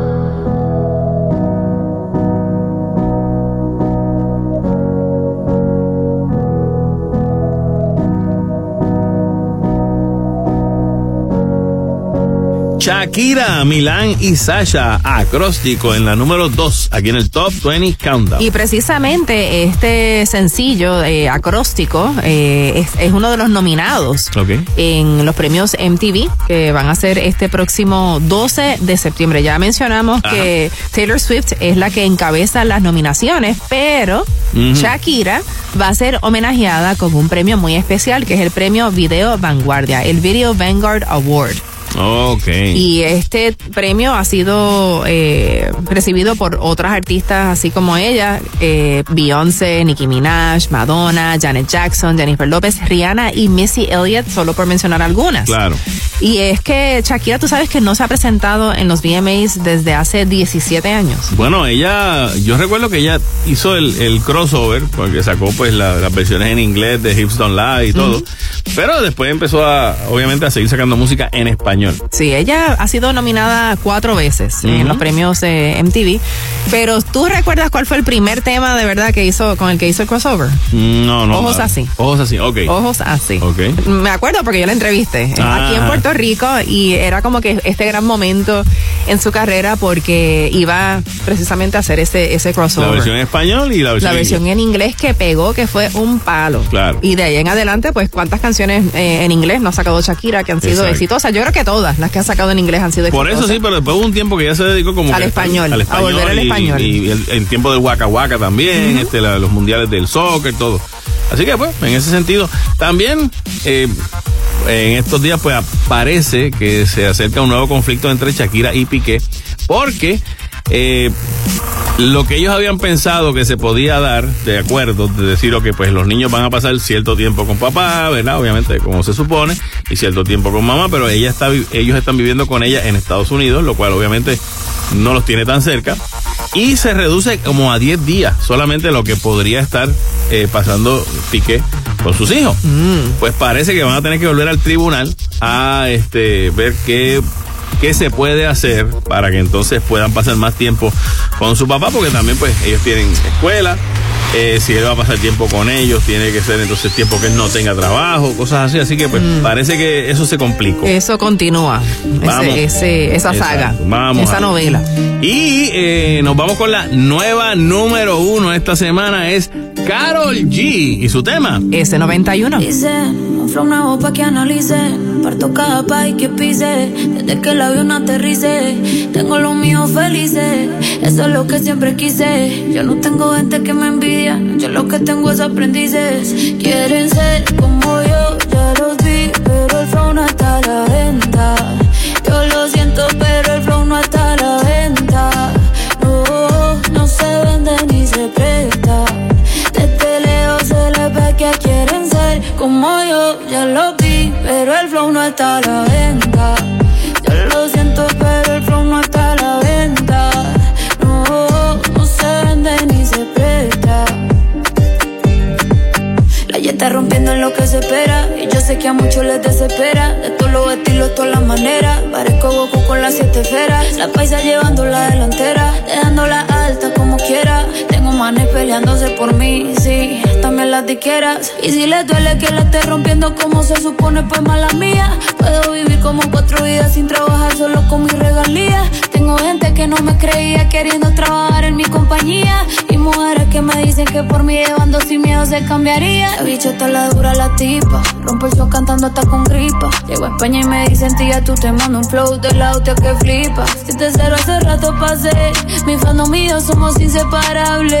Shakira, Milán y Sasha, acróstico en la número 2, aquí en el Top 20 Countdown. Y precisamente este sencillo eh, acróstico eh, es, es uno de los nominados en los premios MTV que van a ser este próximo 12 de septiembre. Ya mencionamos Ajá. que Taylor Swift es la que encabeza las nominaciones, pero. Shakira va a ser homenajeada con un premio muy especial que es el premio Video Vanguardia, el Video Vanguard Award. Ok. Y este premio ha sido eh, recibido por otras artistas así como ella, eh, Beyoncé, Nicki Minaj, Madonna, Janet Jackson, Jennifer López, Rihanna y Missy Elliott, solo por mencionar algunas. Claro. Y es que Shakira, tú sabes que no se ha presentado en los VMAs desde hace 17 años. Bueno, ella, yo recuerdo que ella hizo el, el crossover, porque sacó pues la- las versiones en inglés de Hips Don't Lie y todo. Pero después empezó a, obviamente, a seguir sacando música en español. Sí, ella ha sido nominada cuatro veces en Ujú. los premios de MTV. Pero ¿tú recuerdas cuál fue el primer tema de verdad que hizo con el que hizo el crossover? No, no. Ojos ah, así. Ojos así, ok. Ojos así. Ok. Me acuerdo porque yo la entrevisté eh, Ah. aquí en Puerto Rico y era como que este gran momento en su carrera porque iba precisamente a hacer ese, ese La crossover. versión en español y la versión, La en versión inglés. en inglés que pegó, que fue un palo. Claro. Y de ahí en adelante, pues, ¿cuántas canciones eh, en inglés no ha sacado Shakira que han sido Exacto. exitosas? Yo creo que todas las que ha sacado en inglés han sido Por exitosas. eso sí, pero después hubo un tiempo que ya se dedicó como Al que español, al a volver al y- español. Y, el, el tiempo del Waka Waka también, este, la- los mundiales del soccer, todo. Así que pues, en ese sentido, también eh, en estos días pues parece que se acerca un nuevo conflicto entre Shakira y Piqué, porque eh, lo que ellos habían pensado que se podía dar de acuerdo, de decir, que pues los niños van a pasar cierto tiempo con papá, ¿verdad? Obviamente, como se supone, y cierto tiempo con mamá, pero ella está, ellos están viviendo con ella en Estados Unidos, lo cual obviamente no los tiene tan cerca. Y se reduce como a 10 días solamente lo que podría estar eh, pasando Piqué con sus hijos. Pues parece que van a tener que volver al tribunal a este ver qué qué se puede hacer para que entonces puedan pasar más tiempo con su papá, porque también pues ellos tienen escuela, eh, si él va a pasar tiempo con ellos, tiene que ser entonces tiempo que él no tenga trabajo, cosas así, así que pues parece que eso se complicó. Eso continúa, Vamos. ese, ese- esa saga, Exacto. Vamos esa a- novela. Y eh, nos vamos con la nueva número uno esta semana, es Carol G y su tema. Ese 91. Dice, un flow nuevo pa' que analice. Parto cada país que pise. Desde que el avión aterrice. Tengo los míos felices. Eso es lo que siempre quise. Yo no tengo gente que me Yo lo que tengo es aprendices. Quieren ser como yo, ya los vi. Pero el flow no está a la venta. Yo lo siento, pero el flow no está a la venta. No, no se vende ni se presta. Desde lejos se les ve que quieren ser como yo, ya lo vi, pero el flow no está a la venta. Está rompiendo en lo que se espera. Y yo sé que a muchos les desespera. De todos los estilos, todas las maneras. Parezco Goku con las siete esferas. La paisa llevando la delantera. Dejándola alta como quiera. Manes peleándose por mí, sí. También las diqueras. Y si les duele que la esté rompiendo como se supone, pues mala mía. Puedo vivir como cuatro vidas sin trabajar solo con mis regalías. Tengo gente que no me creía queriendo trabajar en mi compañía. Y mujeres que me dicen que por mí llevando sin miedo se cambiaría. La bicha está la dura la tipa. Rompo el show cantando hasta con gripa. Llego a España y me dicen tía, tú te mando un flow de la hostia que flipa. Si te cero hace rato pasé. Mi fandom y yo somos inseparables.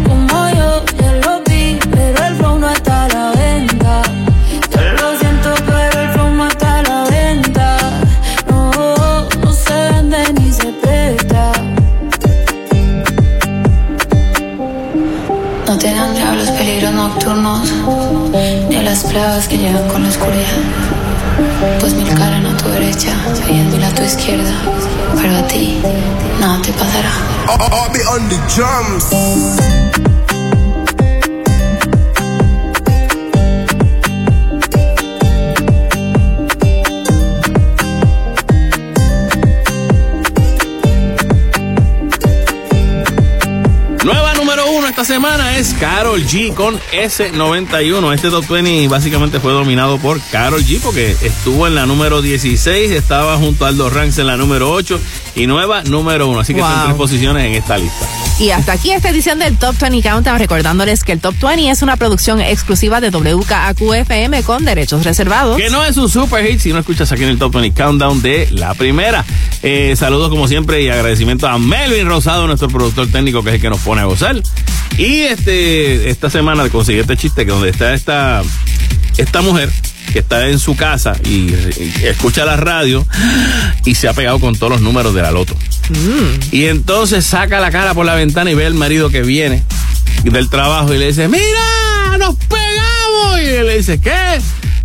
nocturnos, ni a las plagas que llegan con la oscuridad. Pues mil caras a tu derecha, diez mil a tu izquierda, pero a ti nada te pasará. I'll be on the drums. Esta semana es Carol G con S91. Este top 20 básicamente fue dominado por Carol G porque estuvo en la número 16, estaba junto a Aldo Ranks en la número 8 y nueva número uno. Así que Wow. están tres posiciones en esta lista. Y hasta aquí esta edición del Top 20 Countdown, recordándoles que el Top 20 es una producción exclusiva de WKAQ-FM con derechos reservados. Que no es un super hit si no escuchas aquí en el Top 20 Countdown de la primera. Eh, saludos como siempre y agradecimiento a Melvin Rosado, nuestro productor técnico, que es el que nos pone a gozar. Y este esta semana conseguí este chiste que donde está esta, esta mujer que está en su casa y, y escucha la radio y se ha pegado con todos los números de la loto. Y entonces saca la cara por la ventana y ve al marido que viene del trabajo y le dice, mira, nos pegamos. Y él le dice, ¿qué?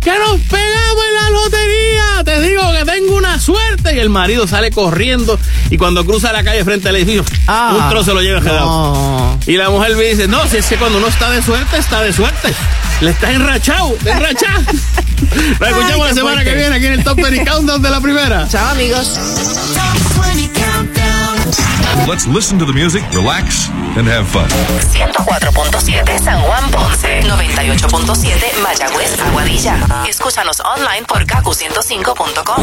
Que nos pegamos en la lotería. Te digo que tengo una suerte. Y el marido sale corriendo y cuando cruza la calle frente al edificio, un trozo lo lleva quedado. Y la mujer me dice, no, si es que cuando uno está de suerte, está de suerte. Le está enrachado, enrachado. Nos escuchamos la semana que viene aquí en el Top 20 Countdown de la primera. Chao, amigos. Let's listen to the music, relax, and have fun. 104.7 San Juan Ponce, 98.7 Mayagüez Aguadilla. Escúchanos online por kaku105.com.